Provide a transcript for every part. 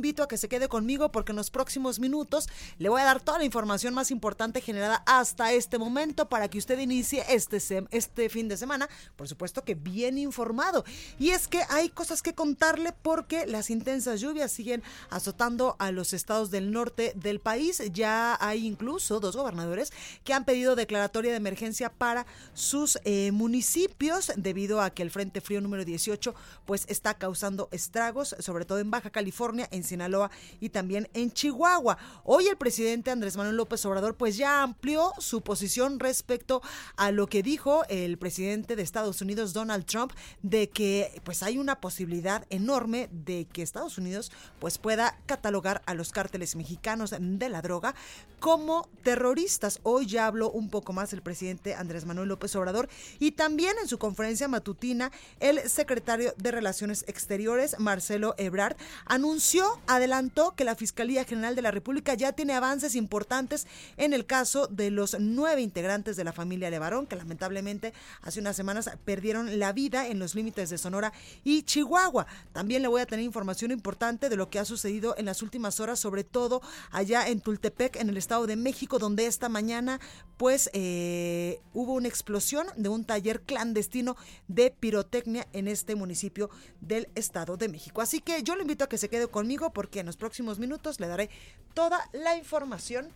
Invito a que se quede conmigo porque en los próximos minutos le voy a dar toda la información más importante generada hasta este momento para que usted inicie este, este fin de semana, por supuesto que bien informado. Y es que hay cosas que contarle porque las intensas lluvias siguen azotando a los estados del norte del país. Ya hay incluso dos gobernadores que han pedido declaratoria de emergencia para sus eh, municipios debido a que el Frente Frío número 18 pues está causando estragos, sobre todo en Baja California, en Sinaloa y también en Chihuahua. Hoy el presidente Andrés Manuel López Obrador pues ya amplió su posición respecto a lo que dijo el presidente de Estados Unidos Donald Trump de que pues hay una posibilidad enorme de que Estados Unidos pues pueda catalogar a los cárteles mexicanos de la droga como terroristas. Hoy ya habló un poco más el presidente Andrés Manuel López Obrador y también en su conferencia matutina el secretario de Relaciones Exteriores Marcelo Ebrard anunció adelantó que la Fiscalía General de la República ya tiene avances importantes en el caso de los nueve integrantes de la familia Levarón, que lamentablemente hace unas semanas perdieron la vida en los límites de Sonora y Chihuahua. También le voy a tener información importante de lo que ha sucedido en las últimas horas, sobre todo allá en Tultepec, en el Estado de México, donde esta mañana pues eh, hubo una explosión de un taller clandestino de pirotecnia en este municipio del Estado de México. Así que yo le invito a que se quede conmigo porque en los próximos minutos le daré toda la información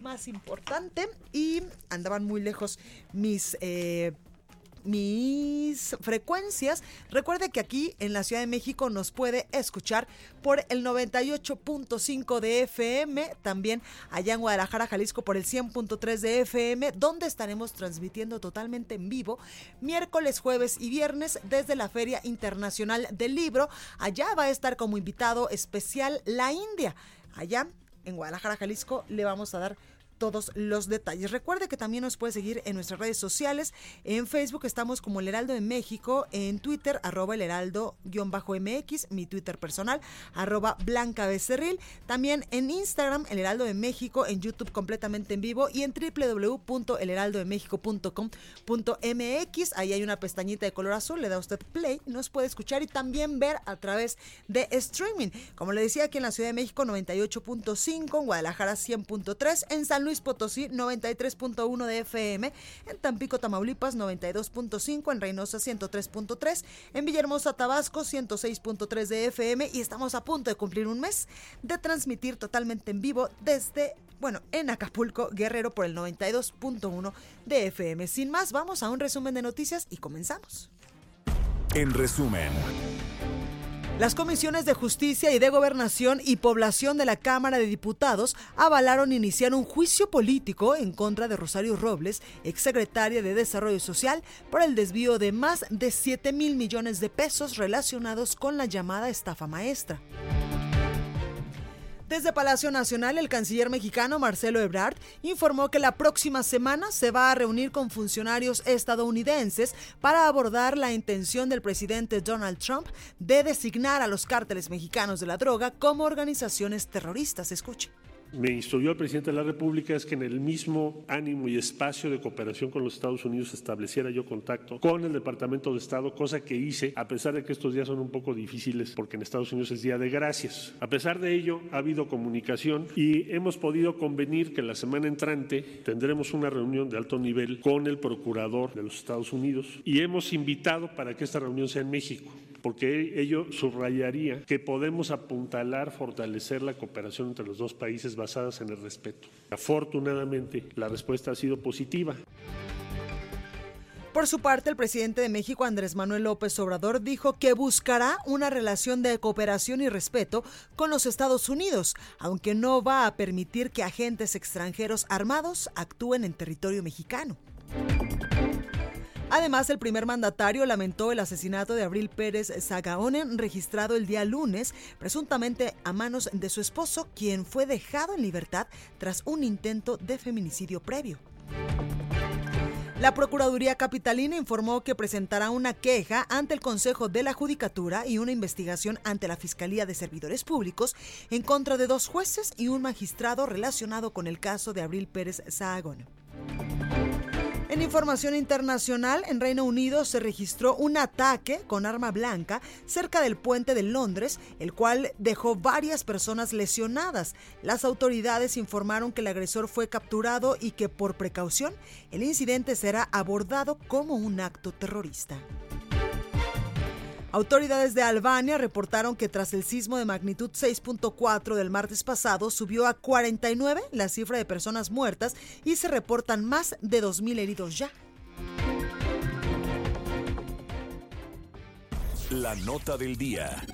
más importante y andaban muy lejos mis... Eh, mis frecuencias. Recuerde que aquí en la Ciudad de México nos puede escuchar por el 98.5 de FM, también allá en Guadalajara, Jalisco por el 100.3 de FM, donde estaremos transmitiendo totalmente en vivo miércoles, jueves y viernes desde la Feria Internacional del Libro. Allá va a estar como invitado especial la India. Allá en Guadalajara, Jalisco, le vamos a dar todos los detalles. Recuerde que también nos puede seguir en nuestras redes sociales. En Facebook estamos como El Heraldo de México, en Twitter arroba el heraldo-mx, mi Twitter personal, arroba blanca becerril. También en Instagram, El Heraldo de México, en YouTube completamente en vivo y en www.elheraldodemexico.com.mx. Ahí hay una pestañita de color azul, le da usted play, nos puede escuchar y también ver a través de streaming. Como le decía, aquí en la Ciudad de México 98.5, en Guadalajara 100.3, en San Luis Potosí 93.1 de FM, en Tampico, Tamaulipas 92.5, en Reynosa 103.3, en Villahermosa, Tabasco 106.3 de FM y estamos a punto de cumplir un mes de transmitir totalmente en vivo desde bueno, en Acapulco, Guerrero por el 92.1 de FM. Sin más, vamos a un resumen de noticias y comenzamos. En resumen. Las comisiones de justicia y de gobernación y población de la Cámara de Diputados avalaron iniciar un juicio político en contra de Rosario Robles, exsecretaria de Desarrollo Social, por el desvío de más de 7 mil millones de pesos relacionados con la llamada estafa maestra. Desde Palacio Nacional, el canciller mexicano Marcelo Ebrard informó que la próxima semana se va a reunir con funcionarios estadounidenses para abordar la intención del presidente Donald Trump de designar a los cárteles mexicanos de la droga como organizaciones terroristas. Escuche me instruyó el presidente de la República es que en el mismo ánimo y espacio de cooperación con los Estados Unidos estableciera yo contacto con el Departamento de Estado, cosa que hice a pesar de que estos días son un poco difíciles porque en Estados Unidos es Día de Gracias. A pesar de ello, ha habido comunicación y hemos podido convenir que la semana entrante tendremos una reunión de alto nivel con el Procurador de los Estados Unidos y hemos invitado para que esta reunión sea en México porque ello subrayaría que podemos apuntalar, fortalecer la cooperación entre los dos países basadas en el respeto. Afortunadamente, la respuesta ha sido positiva. Por su parte, el presidente de México, Andrés Manuel López Obrador, dijo que buscará una relación de cooperación y respeto con los Estados Unidos, aunque no va a permitir que agentes extranjeros armados actúen en territorio mexicano. Además, el primer mandatario lamentó el asesinato de Abril Pérez Zagaonen, registrado el día lunes, presuntamente a manos de su esposo, quien fue dejado en libertad tras un intento de feminicidio previo. La Procuraduría Capitalina informó que presentará una queja ante el Consejo de la Judicatura y una investigación ante la Fiscalía de Servidores Públicos en contra de dos jueces y un magistrado relacionado con el caso de Abril Pérez Sahagón. En información internacional, en Reino Unido se registró un ataque con arma blanca cerca del puente de Londres, el cual dejó varias personas lesionadas. Las autoridades informaron que el agresor fue capturado y que por precaución el incidente será abordado como un acto terrorista. Autoridades de Albania reportaron que tras el sismo de magnitud 6.4 del martes pasado subió a 49 la cifra de personas muertas y se reportan más de 2.000 heridos ya. La nota del día.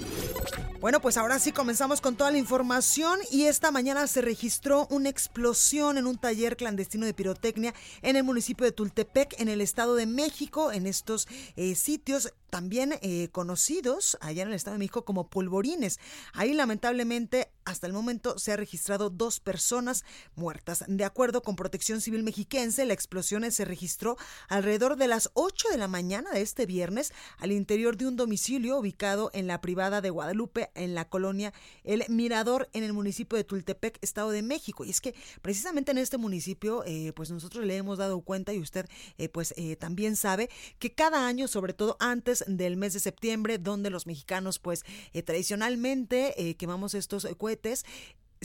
Bueno, pues ahora sí comenzamos con toda la información y esta mañana se registró una explosión en un taller clandestino de pirotecnia en el municipio de Tultepec, en el Estado de México. En estos eh, sitios también eh, conocidos allá en el Estado de México como polvorines. Ahí lamentablemente hasta el momento se ha registrado dos personas muertas. De acuerdo con Protección Civil Mexiquense, la explosión se registró alrededor de las 8 de la mañana de este viernes al interior de un domicilio ubicado en la privada de Guadalupe, en la colonia El Mirador, en el municipio de Tultepec, Estado de México. Y es que precisamente en este municipio, eh, pues nosotros le hemos dado cuenta y usted eh, pues también sabe que cada año, sobre todo antes del mes de septiembre, donde los mexicanos, pues eh, tradicionalmente eh, quemamos estos cohetes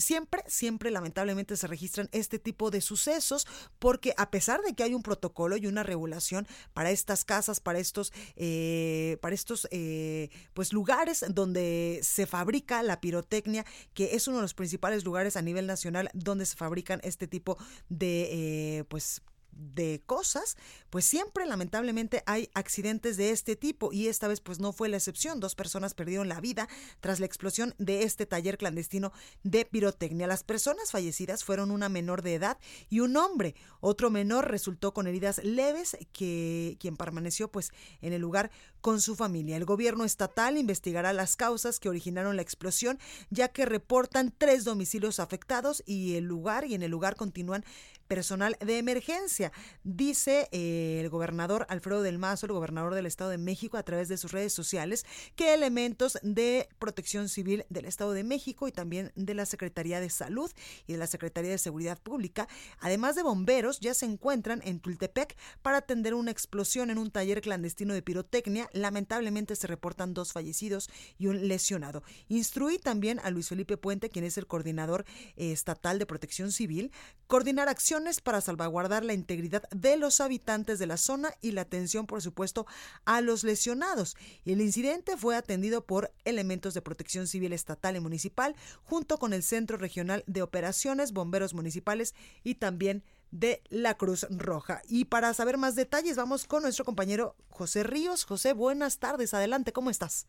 siempre, siempre lamentablemente se registran este tipo de sucesos porque a pesar de que hay un protocolo y una regulación para estas casas, para estos, eh, para estos pues lugares donde se fabrica la pirotecnia, que es uno de los principales lugares a nivel nacional donde se fabrican este tipo de pues de cosas, pues siempre lamentablemente hay accidentes de este tipo y esta vez pues no fue la excepción. Dos personas perdieron la vida tras la explosión de este taller clandestino de pirotecnia. Las personas fallecidas fueron una menor de edad y un hombre. Otro menor resultó con heridas leves que quien permaneció pues en el lugar con su familia. El gobierno estatal investigará las causas que originaron la explosión ya que reportan tres domicilios afectados y el lugar y en el lugar continúan personal de emergencia. Dice eh, el gobernador Alfredo del Mazo, el gobernador del Estado de México, a través de sus redes sociales, que elementos de protección civil del Estado de México y también de la Secretaría de Salud y de la Secretaría de Seguridad Pública, además de bomberos, ya se encuentran en Tultepec para atender una explosión en un taller clandestino de pirotecnia. Lamentablemente se reportan dos fallecidos y un lesionado. Instruí también a Luis Felipe Puente, quien es el coordinador eh, estatal de protección civil, coordinar acciones para salvaguardar la integridad de los habitantes de la zona y la atención, por supuesto, a los lesionados. El incidente fue atendido por elementos de protección civil estatal y municipal, junto con el Centro Regional de Operaciones, bomberos municipales y también de la Cruz Roja. Y para saber más detalles, vamos con nuestro compañero José Ríos. José, buenas tardes. Adelante, ¿cómo estás?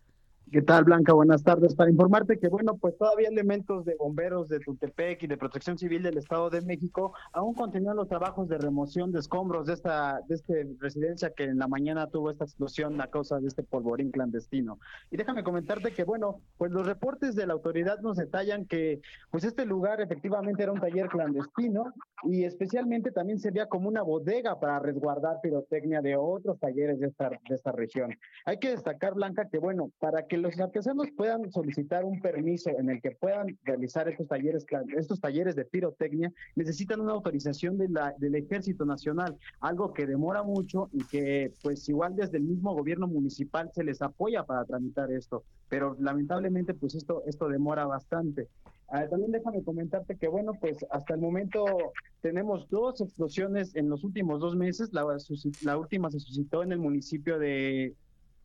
¿Qué tal, Blanca? Buenas tardes. Para informarte que, bueno, pues todavía elementos de bomberos de Tultepec y de Protección Civil del Estado de México aún continúan los trabajos de remoción de escombros de esta de este residencia que en la mañana tuvo esta explosión a causa de este polvorín clandestino. Y déjame comentarte que, bueno, pues los reportes de la autoridad nos detallan que, pues este lugar efectivamente era un taller clandestino y especialmente también servía como una bodega para resguardar pirotecnia de otros talleres de esta, de esta región. Hay que destacar, Blanca, que, bueno, para que los artesanos puedan solicitar un permiso en el que puedan realizar estos talleres, estos talleres de pirotecnia, necesitan una autorización del Ejército Nacional, algo que demora mucho y que pues igual desde el mismo gobierno municipal se les apoya para tramitar esto, pero lamentablemente pues esto, esto demora bastante. Ah, también déjame comentarte que, bueno, pues hasta el momento tenemos dos explosiones en los últimos dos meses. La, la última se suscitó en el municipio de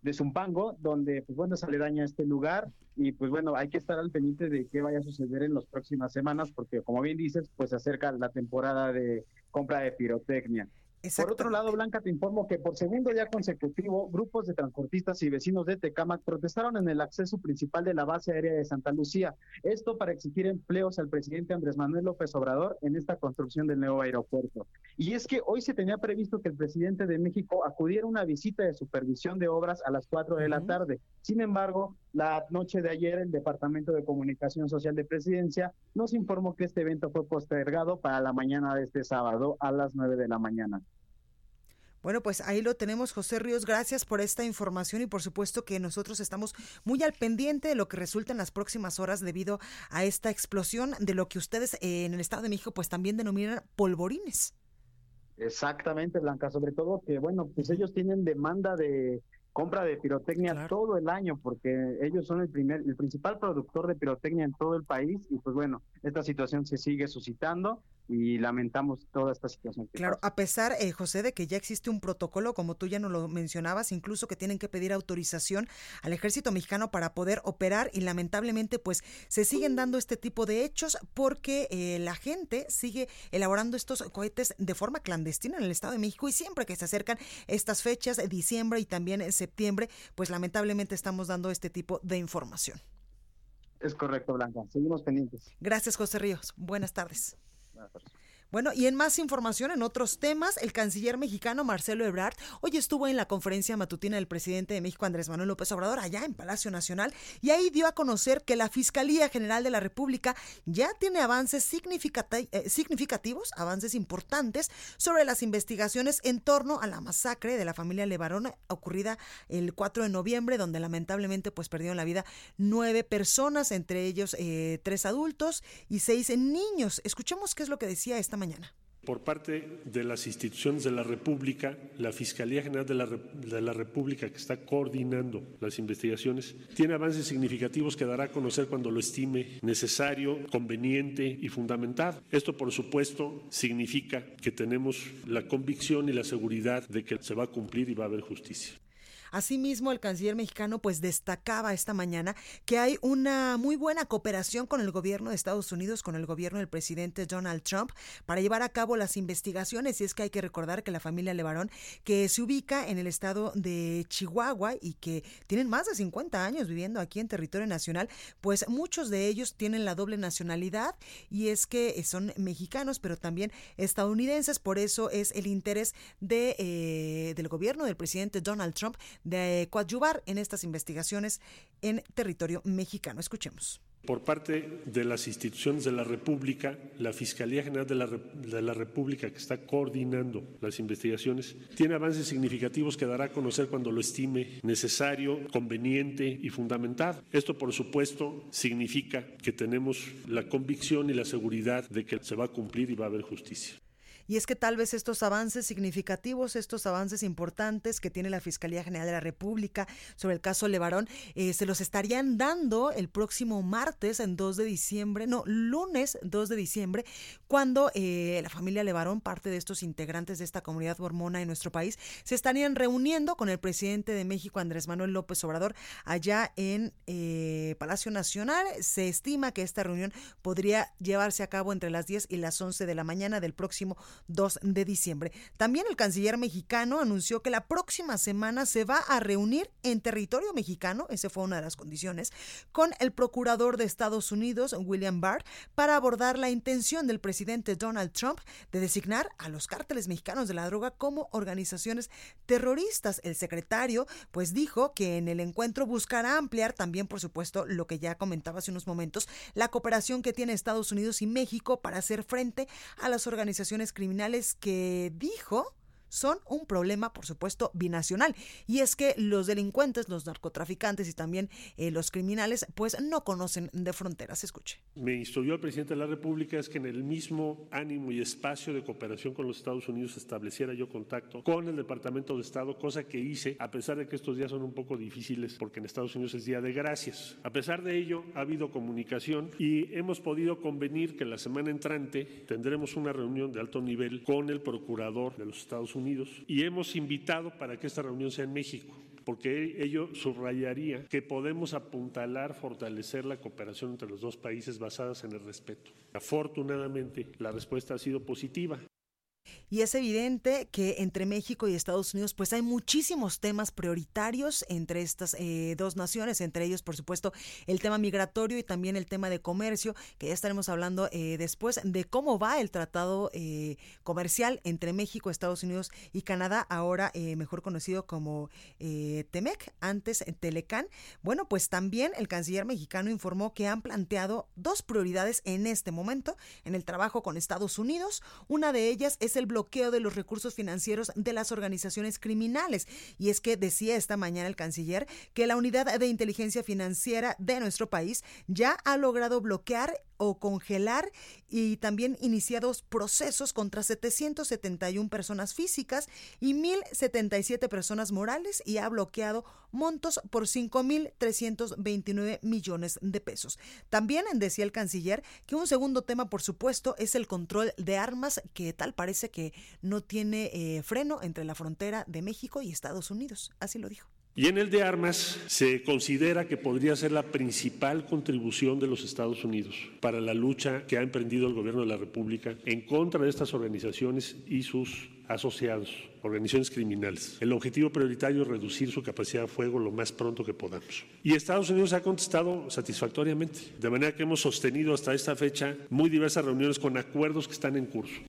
de Zumpango, donde, pues bueno, se le daña este lugar y pues bueno, hay que estar al pendiente de qué vaya a suceder en las próximas semanas, porque como bien dices, pues se acerca la temporada de compra de pirotecnia. Por otro lado, Blanca, te informo que por segundo día consecutivo, grupos de transportistas y vecinos de Tecámac protestaron en el acceso principal de la base aérea de Santa Lucía. Esto para exigir empleos al presidente Andrés Manuel López Obrador en esta construcción del nuevo aeropuerto. Y es que hoy se tenía previsto que el presidente de México acudiera a una visita de supervisión de obras a las 4 de la tarde. Sin embargo, la noche de ayer, el Departamento de Comunicación Social de Presidencia nos informó que este evento fue postergado para la mañana de este sábado a las 9 de la mañana. Bueno, pues ahí lo tenemos, José Ríos. Gracias por esta información y por supuesto que nosotros estamos muy al pendiente de lo que resulta en las próximas horas debido a esta explosión de lo que ustedes eh, en el Estado de México pues también denominan polvorines. Exactamente, Blanca, sobre todo que, bueno, pues ellos tienen demanda de compra de pirotecnia todo el año porque ellos son el primer el principal productor de pirotecnia en todo el país y pues bueno, esta situación se sigue suscitando y lamentamos toda esta situación. claro, a pesar, eh, José, de que ya existe un protocolo, como tú ya nos lo mencionabas, incluso que tienen que pedir autorización al ejército mexicano para poder operar y lamentablemente pues se siguen dando este tipo de hechos porque eh, la gente sigue elaborando estos cohetes de forma clandestina en el Estado de México y siempre que se acercan estas fechas, diciembre y también en septiembre, pues lamentablemente estamos dando este tipo de información. Es correcto, Blanca. Seguimos pendientes. Gracias, José Ríos. Buenas tardes. Matters Bueno, y en más información, en otros temas, el canciller mexicano Marcelo Ebrard hoy estuvo en la conferencia matutina del presidente de México, Andrés Manuel López Obrador, allá en Palacio Nacional, y ahí dio a conocer que la Fiscalía General de la República ya tiene avances eh, significativos, avances importantes sobre las investigaciones en torno a la masacre de la familia Levarón ocurrida el 4 de noviembre, donde lamentablemente pues perdieron la vida nueve personas, entre ellos eh, tres adultos y seis niños. Escuchemos qué es lo que decía esta mañana. Por parte de las instituciones de la República, la Fiscalía General de la, de la, República, que está coordinando las investigaciones, tiene avances significativos que dará a conocer cuando lo estime necesario, conveniente y fundamentado. Esto, por supuesto, significa que tenemos la convicción y la seguridad de que se va a cumplir y va a haber justicia. Asimismo, el canciller mexicano pues destacaba esta mañana que hay una muy buena cooperación con el gobierno de Estados Unidos, con el gobierno del presidente Donald Trump, para llevar a cabo las investigaciones. Y es que hay que recordar que la familia Levarón, que se ubica en el estado de Chihuahua y que tienen más de 50 años viviendo aquí en territorio nacional, pues muchos de ellos tienen la doble nacionalidad y es que son mexicanos, pero también estadounidenses. Por eso es el interés de, eh, del gobierno del presidente Donald Trump de coadyuvar en estas investigaciones en territorio mexicano. Escuchemos. Por parte de las instituciones de la República, la Fiscalía General de la, de la, República, que está coordinando las investigaciones, tiene avances significativos que dará a conocer cuando lo estime necesario, conveniente y fundamentado. Esto, por supuesto, significa que tenemos la convicción y la seguridad de que se va a cumplir y va a haber justicia. Y es que tal vez estos avances significativos, estos avances importantes que tiene la Fiscalía General de la República sobre el caso Levarón, eh, se los estarían dando el próximo martes, en 2 de diciembre, no, lunes 2 de diciembre, cuando eh, la familia Levarón, parte de estos integrantes de esta comunidad mormona en nuestro país, se estarían reuniendo con el presidente de México, Andrés Manuel López Obrador, allá en eh, Palacio Nacional. Se estima que esta reunión podría llevarse a cabo entre las 10 y las 11 de la mañana del próximo 2 de diciembre. También el canciller mexicano anunció que la próxima semana se va a reunir en territorio mexicano, esa fue una de las condiciones, con el procurador de Estados Unidos, William Barr, para abordar la intención del presidente Donald Trump de designar a los cárteles mexicanos de la droga como organizaciones terroristas. El secretario pues dijo que en el encuentro buscará ampliar también, por supuesto, lo que ya comentaba hace unos momentos, la cooperación que tiene Estados Unidos y México para hacer frente a las organizaciones criminales que dijo son un problema, por supuesto, binacional. Y es que los delincuentes, los narcotraficantes y también eh, los criminales, pues no conocen de fronteras. Escuche. Me instruyó el presidente de la República es que en el mismo ánimo y espacio de cooperación con los Estados Unidos estableciera yo contacto con el Departamento de Estado, cosa que hice, a pesar de que estos días son un poco difíciles porque en Estados Unidos es Día de Gracias. A pesar de ello, ha habido comunicación y hemos podido convenir que la semana entrante tendremos una reunión de alto nivel con el Procurador de los Estados Unidos y hemos invitado para que esta reunión sea en México porque ello subrayaría que podemos apuntalar, fortalecer la cooperación entre los dos países basadas en el respeto. Afortunadamente, la respuesta ha sido positiva. Y es evidente que entre México y Estados Unidos pues hay muchísimos temas prioritarios entre estas eh, dos naciones, entre ellos por supuesto el tema migratorio y también el tema de comercio, que ya estaremos hablando eh, después de cómo va el tratado eh, comercial entre México, Estados Unidos y Canadá, ahora mejor conocido como TEMEC, antes Telecan. Bueno, pues también el canciller mexicano informó que han planteado dos prioridades en este momento en el trabajo con Estados Unidos. Una de ellas es el bloqueo de los recursos financieros de las organizaciones criminales. Y es que decía esta mañana el canciller que la unidad de inteligencia financiera de nuestro país ya ha logrado bloquear o congelar y también iniciados procesos contra 771 personas físicas y 1.077 personas morales y ha bloqueado montos por 5.329 millones de pesos. También decía el canciller que un segundo tema, por supuesto, es el control de armas que tal parece que no tiene eh, freno entre la frontera de México y Estados Unidos. Así lo dijo. Y en el de armas se considera que podría ser la principal contribución de los Estados Unidos para la lucha que ha emprendido el gobierno de la República en contra de estas organizaciones y sus asociados, organizaciones criminales. El objetivo prioritario es reducir su capacidad de fuego lo más pronto que podamos. Y Estados Unidos ha contestado satisfactoriamente, de manera que hemos sostenido hasta esta fecha muy diversas reuniones con acuerdos que están en curso.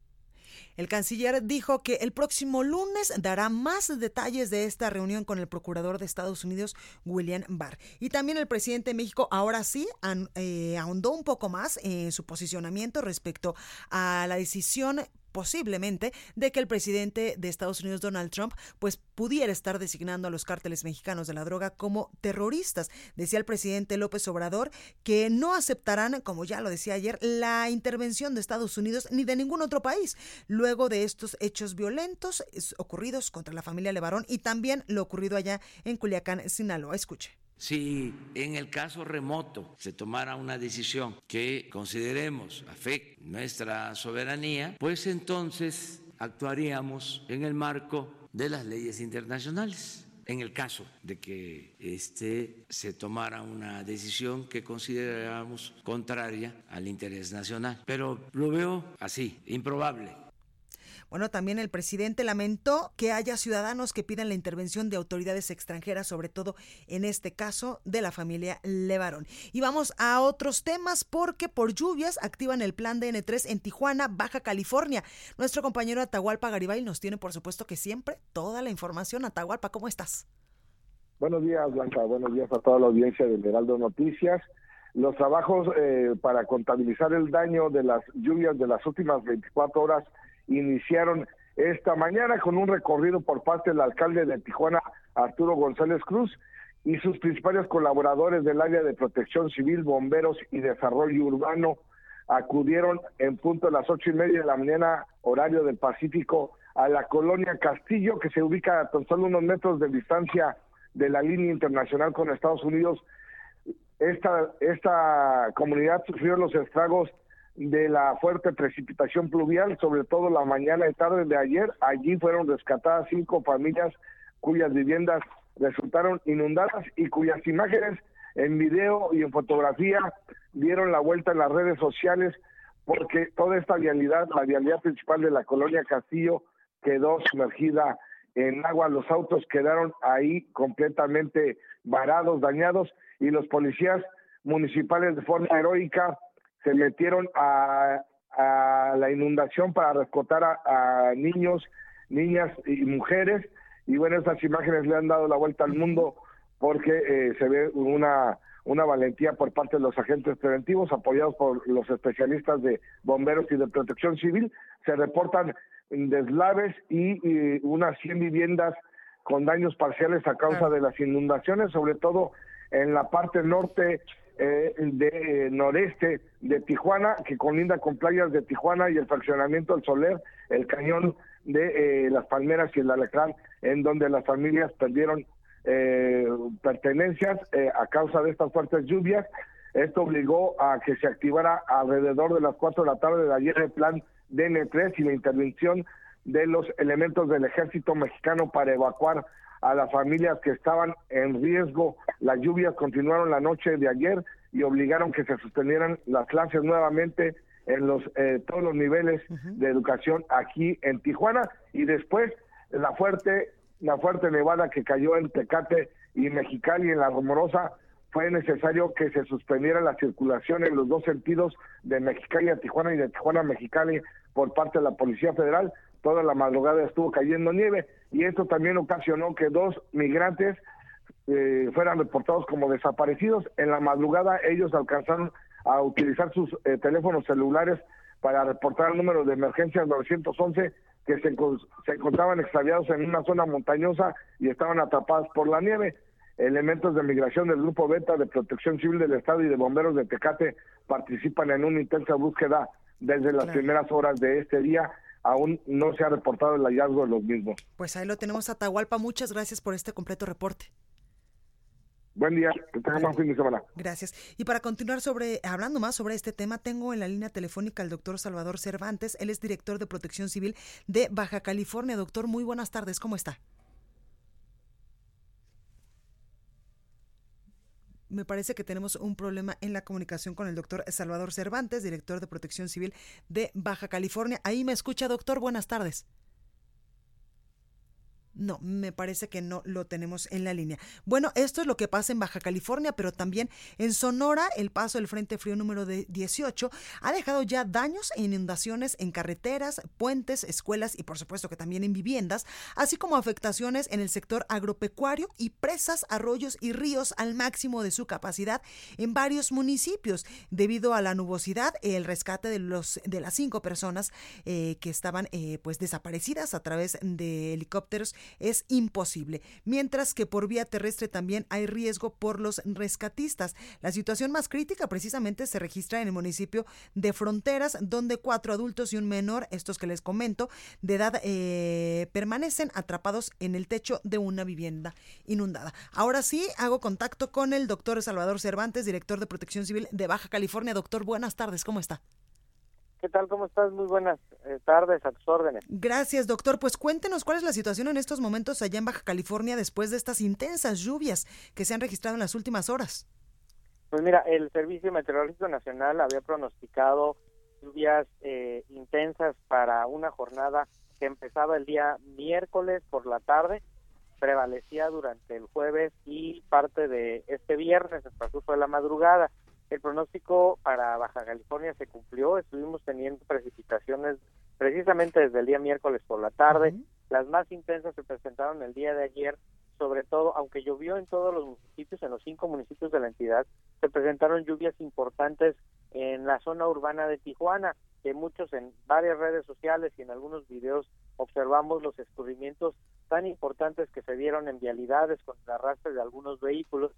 El canciller dijo que el próximo lunes dará más detalles de esta reunión con el procurador de Estados Unidos, William Barr. Y también el presidente de México ahora sí eh, ahondó un poco más en su posicionamiento respecto a la decisión posiblemente de que el presidente de Estados Unidos, Donald Trump, pues pudiera estar designando a los cárteles mexicanos de la droga como terroristas. Decía el presidente López Obrador que no aceptarán, como ya lo decía ayer, la intervención de Estados Unidos ni de ningún otro país luego de estos hechos violentos ocurridos contra la familia Levarón y también lo ocurrido allá en Culiacán, Sinaloa. Escuche. Si en el caso remoto se tomara una decisión que consideremos afecte nuestra soberanía, pues entonces actuaríamos en el marco de las leyes internacionales. En el caso de que este, se tomara una decisión que consideráramos contraria al interés nacional. Pero lo veo así, improbable bueno, también el presidente lamentó que haya ciudadanos que pidan la intervención de autoridades extranjeras, sobre todo en este caso de la familia Levarón. Y vamos a otros temas porque por lluvias activan el plan de N3 en Tijuana, Baja California. Nuestro compañero Atahualpa Garibay nos tiene, por supuesto que siempre, toda la información. Atahualpa, ¿cómo estás? Buenos días, Blanca. Buenos días a toda la audiencia de Heraldo Noticias. Los trabajos eh, para contabilizar el daño de las lluvias de las últimas 24 horas iniciaron esta mañana con un recorrido por parte del alcalde de Tijuana, Arturo González Cruz, y sus principales colaboradores del área de protección civil, bomberos y desarrollo urbano acudieron en punto a las ocho y media de la mañana, horario del Pacífico, a la colonia Castillo, que se ubica a tan solo unos metros de distancia de la línea internacional con Estados Unidos. Esta, esta comunidad sufrió los estragos de la fuerte precipitación pluvial, sobre todo la mañana y tarde de ayer. Allí fueron rescatadas cinco familias cuyas viviendas resultaron inundadas y cuyas imágenes en video y en fotografía dieron la vuelta en las redes sociales porque toda esta vialidad, la vialidad principal de la colonia Castillo, quedó sumergida en agua. Los autos quedaron ahí completamente varados, dañados y los policías municipales de forma heroica se metieron a, la inundación para rescatar a, niños, niñas y mujeres. Y bueno, estas imágenes le han dado la vuelta al mundo porque eh, se ve una, una valentía por parte de los agentes preventivos apoyados por los especialistas de bomberos y de protección civil. Se reportan deslaves y, y unas 100 viviendas con daños parciales a causa de las inundaciones, sobre todo en la parte norte eh, de noreste de Tijuana, que colinda con playas de Tijuana y el fraccionamiento del Soler, el cañón de eh, las Palmeras y el Alacrán, en donde las familias perdieron eh, pertenencias a causa de estas fuertes lluvias. Esto obligó a que se activara alrededor de las 4 de la tarde de ayer el plan DN3 y la intervención de los elementos del ejército mexicano para evacuar a las familias que estaban en riesgo. Las lluvias continuaron la noche de ayer y obligaron que se sostuvieran las clases nuevamente en los eh, todos los niveles de educación aquí en Tijuana y después la fuerte la fuerte nevada que cayó en Tecate y Mexicali en la Romorosa fue necesario que se suspendiera la circulación en los dos sentidos de Mexicali a Tijuana y de Tijuana a Mexicali por parte de la Policía Federal. Toda la madrugada estuvo cayendo nieve y esto también ocasionó que dos migrantes eh, fueran reportados como desaparecidos. En la madrugada ellos alcanzaron a utilizar sus eh, teléfonos celulares para reportar el número de emergencia 911 que se, se encontraban extraviados en una zona montañosa y estaban atrapados por la nieve. Elementos de migración del Grupo Beta de Protección Civil del Estado y de Bomberos de Tecate participan en una intensa búsqueda desde las primeras horas de este día. Aún no se ha reportado el hallazgo de los mismos. Pues ahí lo tenemos, Atahualpa. Muchas gracias por este completo reporte. Buen día, que tengan fin de semana. Gracias. Y para continuar sobre, hablando más sobre este tema, tengo en la línea telefónica al doctor Salvador Cervantes. Él es director de Protección Civil de Baja California. Doctor, muy buenas tardes. ¿Cómo está? Me parece que tenemos un problema en la comunicación con el doctor Salvador Cervantes, director de Protección Civil de Baja California. Ahí me escucha, doctor. Buenas tardes. No, me parece que no lo tenemos en la línea. Bueno, esto es lo que pasa en Baja California, pero también en Sonora, el paso del Frente Frío número 18 ha dejado ya daños e inundaciones en carreteras, puentes, escuelas y por supuesto que también en viviendas, así como afectaciones en el sector agropecuario y presas, arroyos y ríos al máximo de su capacidad en varios municipios. Debido a la nubosidad, el rescate de los de las cinco personas eh, que estaban eh, pues desaparecidas a través de helicópteros es imposible, mientras que por vía terrestre también hay riesgo por los rescatistas. La situación más crítica precisamente se registra en el municipio de Fronteras, donde cuatro adultos y un menor, estos que les comento, de edad eh, permanecen atrapados en el techo de una vivienda inundada. Ahora sí, hago contacto con el doctor Salvador Cervantes, director de Protección Civil de Baja California. Doctor, buenas tardes, ¿cómo está? ¿Qué tal? ¿Cómo estás? Muy buenas eh, tardes, a tus órdenes. Gracias, doctor. Pues cuéntenos cuál es la situación en estos momentos allá en Baja California después de estas intensas lluvias que se han registrado en las últimas horas. Pues mira, el Servicio Meteorológico Nacional había pronosticado lluvias eh, intensas para una jornada que empezaba el día miércoles por la tarde, prevalecía durante el jueves y parte de este viernes, el transcurso de la madrugada. El pronóstico para Baja California se cumplió, estuvimos teniendo precipitaciones precisamente desde el día miércoles por la tarde, las más intensas se presentaron el día de ayer, sobre todo, aunque llovió en todos los municipios, en los cinco municipios de la entidad, se presentaron lluvias importantes en la zona urbana de Tijuana, que muchos en varias redes sociales y en algunos videos observamos los escurrimientos tan importantes que se dieron en vialidades con el arrastre de algunos vehículos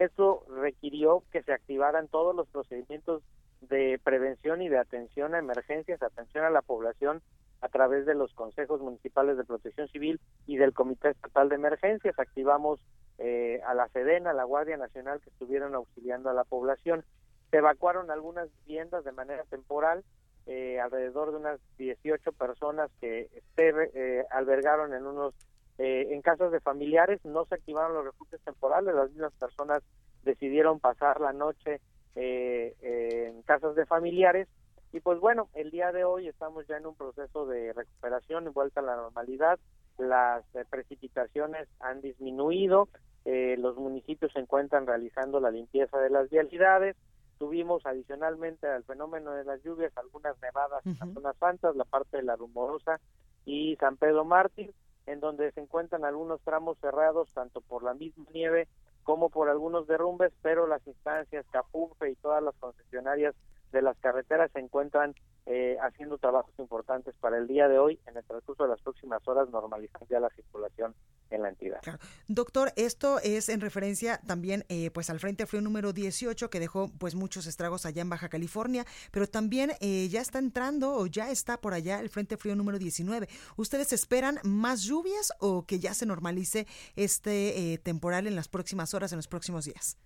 eso requirió que se activaran todos los procedimientos de prevención y de atención a emergencias, atención a la población a través de los consejos municipales de protección civil y del Comité Estatal de Emergencias. Activamos eh, a la Sedena, a la Guardia Nacional que estuvieron auxiliando a la población. Se evacuaron algunas viviendas de manera temporal, eh, alrededor de unas 18 personas que se eh, albergaron en unos eh, en casas de familiares no se activaron los refugios temporales, las mismas personas decidieron pasar la noche eh, en casas de familiares. Y pues bueno, el día de hoy estamos ya en un proceso de recuperación y vuelta a la normalidad, las eh, precipitaciones han disminuido, los municipios se encuentran realizando la limpieza de las vialidades, tuvimos adicionalmente al fenómeno de las lluvias algunas nevadas en las zonas santas, la parte de la Rumorosa y San Pedro Mártir, en donde se encuentran algunos tramos cerrados tanto por la misma nieve como por algunos derrumbes, pero las instancias Capufe y todas las concesionarias de las carreteras se encuentran eh, haciendo trabajos importantes para el día de hoy. En el transcurso de las próximas horas normalizar ya la circulación en la entidad. Doctor, esto es en referencia también eh, pues al Frente Frío número 18 que dejó pues muchos estragos allá en Baja California, pero también eh, ya está entrando o ya está por allá el Frente Frío número 19. ¿Ustedes esperan más lluvias o que ya se normalice este temporal en las próximas horas, en los próximos días?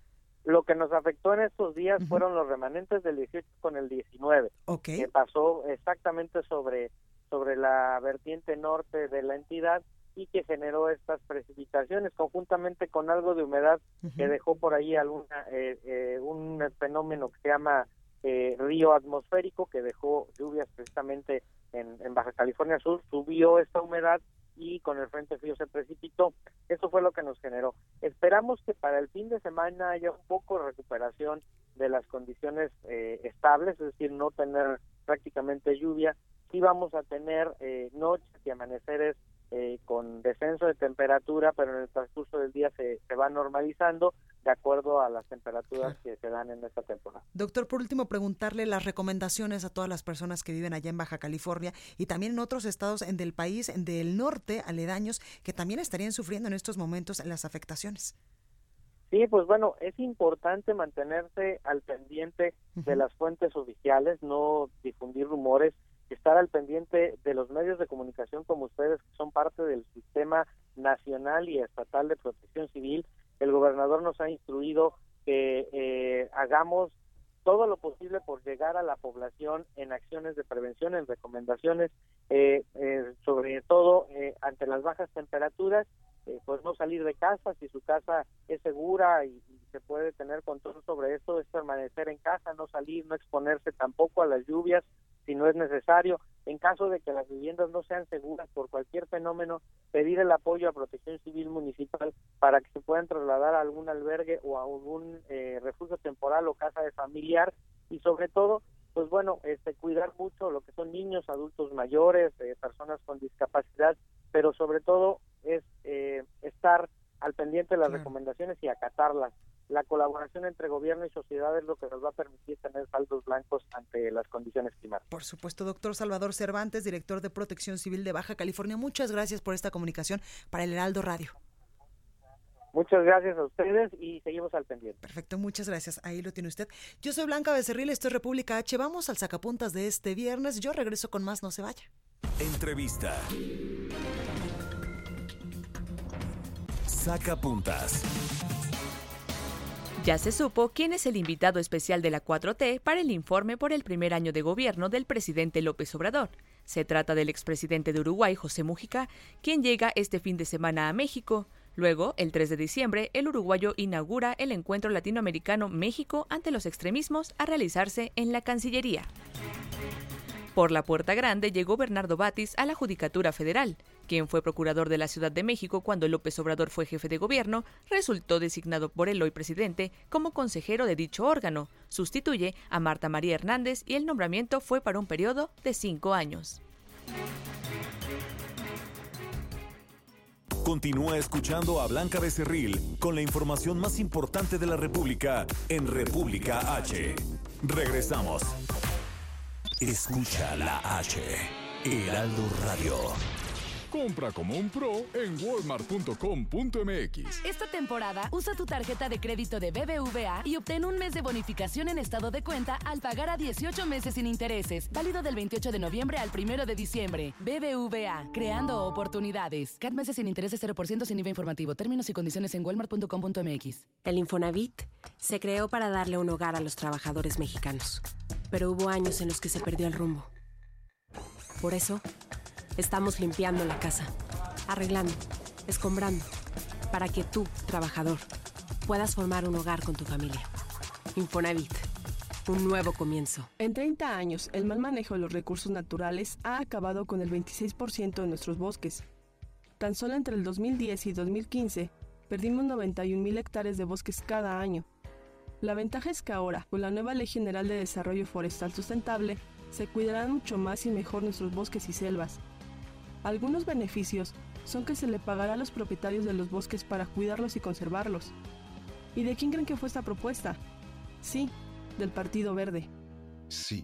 Lo que nos afectó en estos días fueron los remanentes del 18 con el 19, que pasó exactamente sobre, sobre la vertiente norte de la entidad y que generó estas precipitaciones conjuntamente con algo de humedad que dejó por ahí alguna eh, eh, un fenómeno que se llama eh, río atmosférico que dejó lluvias precisamente en, en Baja California Sur, subió esta humedad y con el frente frío se precipitó. Eso fue lo que nos generó. Esperamos que para el fin de semana haya un poco de recuperación de las condiciones eh, estables, es decir, no tener prácticamente lluvia. Sí vamos a tener eh, noches y amaneceres eh, con descenso de temperatura, pero en el transcurso del día se, se va normalizando de acuerdo a las temperaturas que se dan en esta temporada. Doctor, por último, preguntarle las recomendaciones a todas las personas que viven allá en Baja California y también en otros estados en del país, en del norte, aledaños, que también estarían sufriendo en estos momentos las afectaciones. Sí, pues bueno, es importante mantenerse al pendiente de las fuentes oficiales, no difundir rumores, estar al pendiente de los medios de comunicación como ustedes, que son parte del sistema nacional y estatal de protección civil. El gobernador nos ha instruido que eh, hagamos todo lo posible por llegar a la población en acciones de prevención, en recomendaciones, eh, eh, sobre todo eh, ante las bajas temperaturas, eh, pues no salir de casa, si su casa es segura y, y, se puede tener control sobre esto, es permanecer en casa, no salir, no exponerse tampoco a las lluvias si no es necesario. En caso de que las viviendas no sean seguras por cualquier fenómeno, pedir el apoyo a Protección Civil Municipal para que se puedan trasladar a algún albergue o a algún eh, refugio temporal o casa de familiar y sobre todo pues bueno, este, cuidar mucho lo que son niños, adultos mayores, eh, personas con discapacidad, pero sobre todo es eh, estar al pendiente de las recomendaciones y acatarlas. La colaboración entre gobierno y sociedad es lo que nos va a permitir tener saldos blancos ante las condiciones climáticas. Por supuesto, doctor Salvador Cervantes, director de Protección Civil de Baja California, muchas gracias por esta comunicación para el Heraldo Radio. Muchas gracias a ustedes y seguimos al pendiente. Perfecto, muchas gracias. Ahí lo tiene usted. Yo soy Blanca Becerril, esto es República H. Vamos al sacapuntas de este viernes. Yo regreso con más, no se vaya. Entrevista. Sacapuntas. Ya se supo quién es el invitado especial de la 4T para el informe por el primer año de gobierno del presidente López Obrador. Se trata del expresidente de Uruguay, José Mujica, quien llega este fin de semana a México. Luego, el 3 de diciembre, el uruguayo inaugura el encuentro latinoamericano México ante los extremismos a realizarse en la Cancillería. Por la puerta grande llegó Bernardo Batis a la Judicatura Federal, quien fue procurador de la Ciudad de México cuando López Obrador fue jefe de gobierno, resultó designado por el hoy presidente como consejero de dicho órgano. Sustituye a Marta María Hernández y el nombramiento fue para un periodo de cinco años. Continúa escuchando a Blanca Becerril con la información más importante de la República en República H. Regresamos. Escucha la H. Heraldo Radio. Compra como un pro en walmart.com.mx. Esta temporada usa tu tarjeta de crédito de BBVA y obtén un mes de bonificación en estado de cuenta al pagar a 18 meses sin intereses. Válido del 28 de noviembre al 1 de diciembre. BBVA, creando oportunidades. CAT meses sin intereses 0% sin IVA informativo. Términos y condiciones en walmart.com.mx. El Infonavit se creó para darle un hogar a los trabajadores mexicanos. Pero hubo años en los que se perdió el rumbo. Por eso, Estamos limpiando la casa, arreglando, escombrando, para que tú, trabajador, puedas formar un hogar con tu familia. Infonavit, un nuevo comienzo. En 30 años, el mal manejo de los recursos naturales ha acabado con el 26% de nuestros bosques. Tan solo entre el 2010 y 2015, perdimos 91 mil hectáreas de bosques cada año. La ventaja es que ahora, con la nueva Ley General de Desarrollo Forestal Sustentable, se cuidarán mucho más y mejor nuestros bosques y selvas, algunos beneficios son que se le pagará a los propietarios de los bosques para cuidarlos y conservarlos. ¿Y de quién creen que fue esta propuesta? Sí, del Partido Verde. Sí,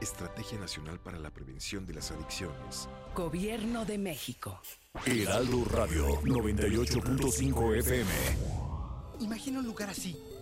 Estrategia Nacional para la Prevención de las Adicciones. Gobierno de México. Heraldo Radio 98.5 FM. Imagina un lugar así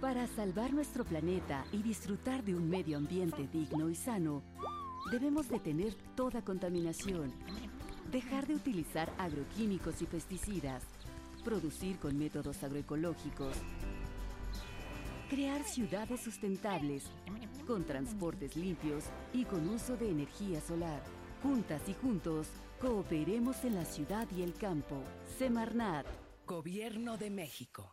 Para salvar nuestro planeta y disfrutar de un medio ambiente digno y sano, debemos detener toda contaminación, dejar de utilizar agroquímicos y pesticidas, producir con métodos agroecológicos, crear ciudades sustentables, con transportes limpios y con uso de energía solar. Juntas y juntos, cooperemos en la ciudad y el campo. Semarnat. Gobierno de México.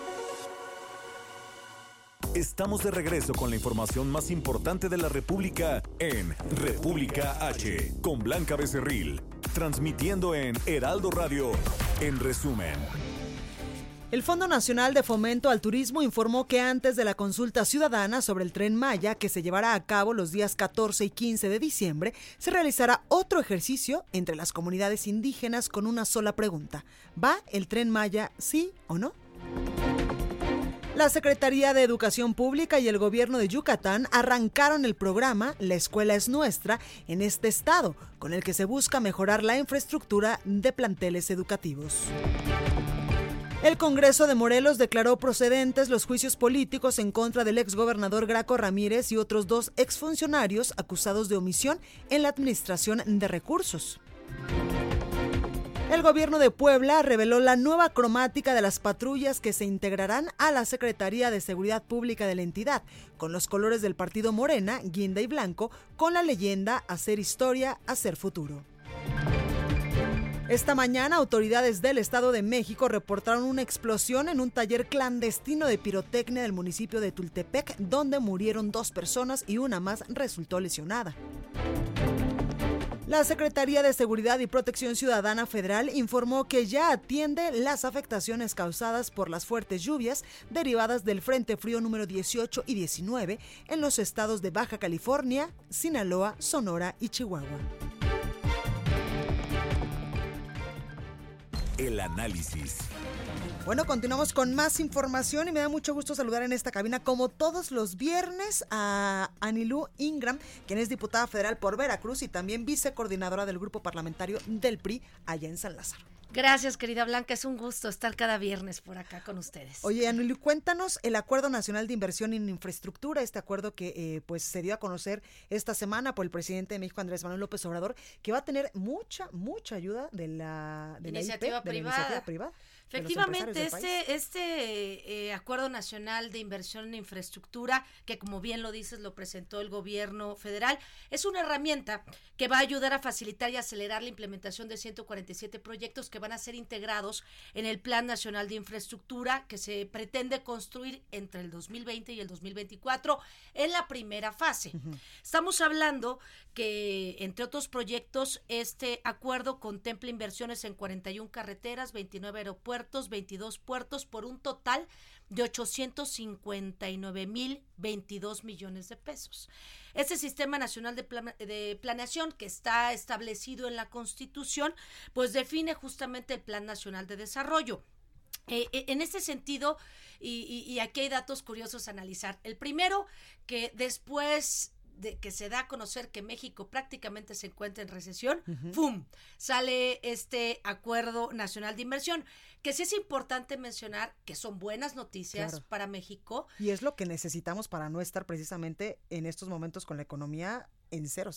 Estamos de regreso con la información más importante de la República en República H, con Blanca Becerril, transmitiendo en Heraldo Radio, en resumen. El Fondo Nacional de Fomento al Turismo informó que antes de la consulta ciudadana sobre el tren Maya, que se llevará a cabo los días 14 y 15 de diciembre, se realizará otro ejercicio entre las comunidades indígenas con una sola pregunta. ¿Va el tren Maya sí o no? La Secretaría de Educación Pública y el Gobierno de Yucatán arrancaron el programa La Escuela es Nuestra en este estado, con el que se busca mejorar la infraestructura de planteles educativos. El Congreso de Morelos declaró procedentes los juicios políticos en contra del exgobernador Graco Ramírez y otros dos exfuncionarios acusados de omisión en la administración de recursos. El gobierno de Puebla reveló la nueva cromática de las patrullas que se integrarán a la Secretaría de Seguridad Pública de la entidad, con los colores del partido Morena, guinda y blanco, con la leyenda Hacer historia, hacer futuro. Esta mañana, autoridades del Estado de México reportaron una explosión en un taller clandestino de pirotecnia del municipio de Tultepec, donde murieron dos personas y una más resultó lesionada. La Secretaría de Seguridad y Protección Ciudadana Federal informó que ya atiende las afectaciones causadas por las fuertes lluvias derivadas del Frente Frío número 18 y 19 en los estados de Baja California, Sinaloa, Sonora y Chihuahua. El análisis. Bueno, continuamos con más información y me da mucho gusto saludar en esta cabina, como todos los viernes, a Anilú Ingram, quien es diputada federal por Veracruz y también vicecoordinadora del grupo parlamentario del PRI allá en San Lázaro. Gracias, querida Blanca. Es un gusto estar cada viernes por acá con ustedes. Oye, Anilú, cuéntanos el Acuerdo Nacional de Inversión en Infraestructura, este acuerdo que eh, pues se dio a conocer esta semana por el presidente de México, Andrés Manuel López Obrador, que va a tener mucha, mucha ayuda de la, de iniciativa, la IP, privada. De la iniciativa privada. Efectivamente, este, este eh, Acuerdo Nacional de Inversión en Infraestructura, que como bien lo dices, lo presentó el gobierno federal, es una herramienta que va a ayudar a facilitar y acelerar la implementación de 147 proyectos que van a ser integrados en el Plan Nacional de Infraestructura que se pretende construir entre el 2020 y el 2024 en la primera fase. Estamos hablando que, entre otros proyectos, este acuerdo contempla inversiones en 41 carreteras, 29 aeropuertos, 22 puertos por un total de 859 mil 22 millones de pesos. Este Sistema Nacional de, de, Planeación que está establecido en la Constitución, pues define justamente el Plan Nacional de Desarrollo. Eh, en este sentido, y, y, y aquí hay datos curiosos a analizar. El primero, que después de que se da a conocer que México prácticamente se encuentra en recesión, ¡fum! Sale este acuerdo nacional de inversión, que sí es importante mencionar que son buenas noticias para México. Y es lo que necesitamos para no estar precisamente en estos momentos con la economía en 000 o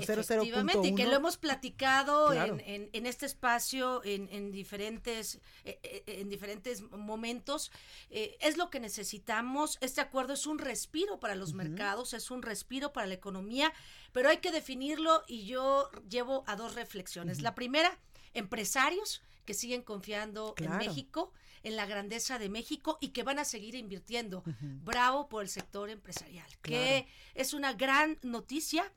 Efectivamente, y que lo hemos platicado en, en, este espacio en, en diferentes, eh, eh, en diferentes momentos. Eh, es lo que necesitamos. Este acuerdo es un respiro para los mercados, es un respiro para la economía, pero hay que definirlo y yo llevo a dos reflexiones. La primera, empresarios que siguen confiando en México, en la grandeza de México y que van a seguir invirtiendo. Bravo por el sector empresarial, que es una gran noticia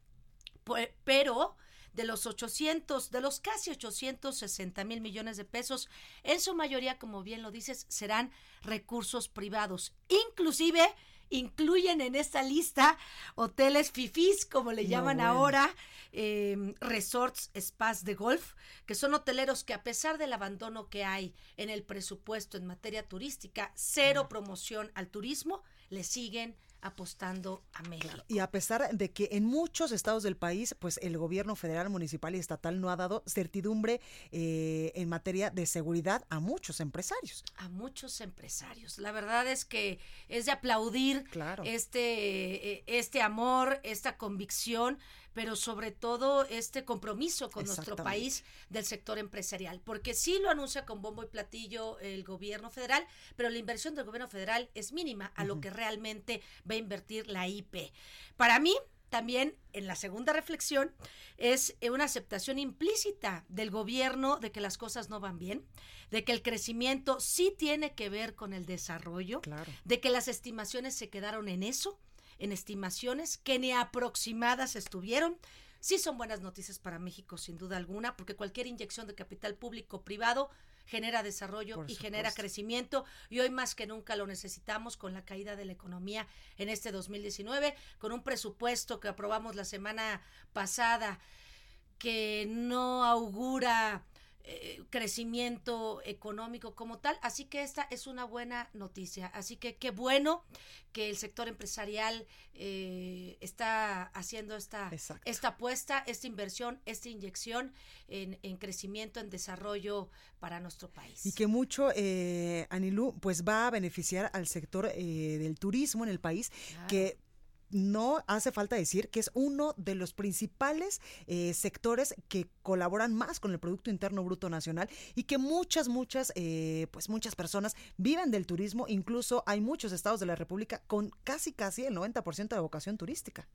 pero de los 800, de los casi 860 mil millones de pesos, en su mayoría, como bien lo dices, serán recursos privados. Inclusive incluyen en esta lista hoteles fifís, como le llaman ahora, em, resorts, spas de golf, que son hoteleros que a pesar del abandono que hay en el presupuesto en materia turística, cero promoción al turismo, le siguen apostando a México. Y a pesar de que en muchos estados del país, pues el gobierno federal, municipal y estatal no ha dado certidumbre eh, en materia de seguridad a muchos empresarios. A muchos empresarios. La verdad es que es de aplaudir este, eh, este amor, esta convicción pero sobre todo este compromiso con nuestro país del sector empresarial, porque sí lo anuncia con bombo y platillo el gobierno federal, pero la inversión del gobierno federal es mínima a lo que realmente va a invertir la IP. Para mí, también en la segunda reflexión es una aceptación implícita del gobierno de que las cosas no van bien, de que el crecimiento sí tiene que ver con el desarrollo, de que las estimaciones se quedaron en eso en estimaciones que ni aproximadas estuvieron. Sí son buenas noticias para México, sin duda alguna, porque cualquier inyección de capital público privado genera desarrollo y genera crecimiento y hoy más que nunca lo necesitamos con la caída de la economía en este 2019, con un presupuesto que aprobamos la semana pasada que no augura eh, crecimiento económico como tal. Así que esta es una buena noticia. Así que qué bueno que el sector empresarial eh, está haciendo esta, esta apuesta, esta inversión, esta inyección en, crecimiento, en desarrollo para nuestro país. Y que mucho, eh, Anilú, pues va a beneficiar al sector eh, del turismo en el país, que no hace falta decir que es uno de los principales eh, sectores que colaboran más con el Producto Interno Bruto Nacional y que muchas, muchas, eh, pues muchas personas viven del turismo. Incluso hay muchos estados de la República con casi, casi el 90% de vocación turística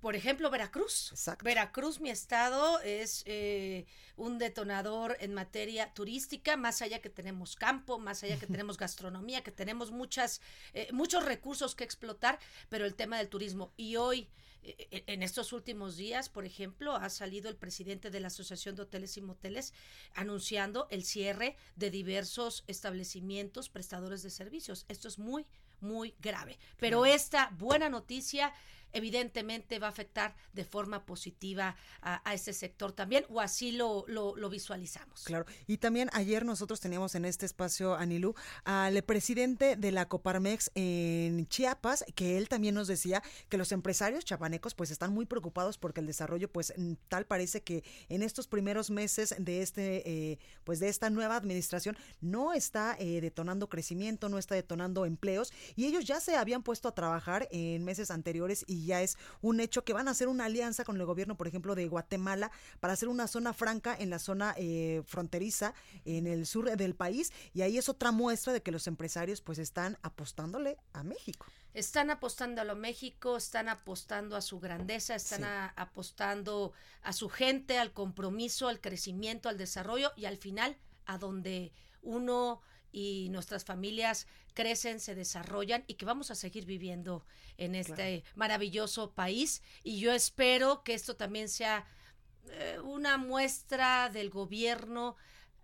por ejemplo, Veracruz. Veracruz, mi estado, es eh, un detonador en materia turística, más allá que tenemos campo, más allá que tenemos gastronomía, que tenemos muchas, eh, muchos recursos que explotar, pero el tema del turismo. Y hoy, eh, en estos últimos días, por ejemplo, ha salido el presidente de la Asociación de Hoteles y Moteles anunciando el cierre de diversos establecimientos prestadores de servicios. Esto es muy, muy grave. Pero esta buena noticia evidentemente va a afectar de forma positiva a, ese sector también, o así lo, lo, visualizamos. Claro, y también ayer nosotros teníamos en este espacio, Anilú, al presidente de la Coparmex en Chiapas, que él también nos decía que los empresarios chapanecos pues están muy preocupados porque el desarrollo pues tal parece que en estos primeros meses de este eh, pues de esta nueva administración no está eh, detonando crecimiento, no está detonando empleos y ellos ya se habían puesto a trabajar en meses anteriores y ya es un hecho que van a hacer una alianza con el gobierno, por ejemplo, de Guatemala para hacer una zona franca en la zona eh, fronteriza en el sur del país y ahí es otra muestra de que los empresarios pues están apostándole a México. Están apostando a lo México, están apostando a su grandeza, están apostando a su gente, al compromiso, al crecimiento, al desarrollo y al final a donde uno y nuestras familias crecen, se desarrollan y que vamos a seguir viviendo en este maravilloso país. Y yo espero que esto también sea eh, una muestra del gobierno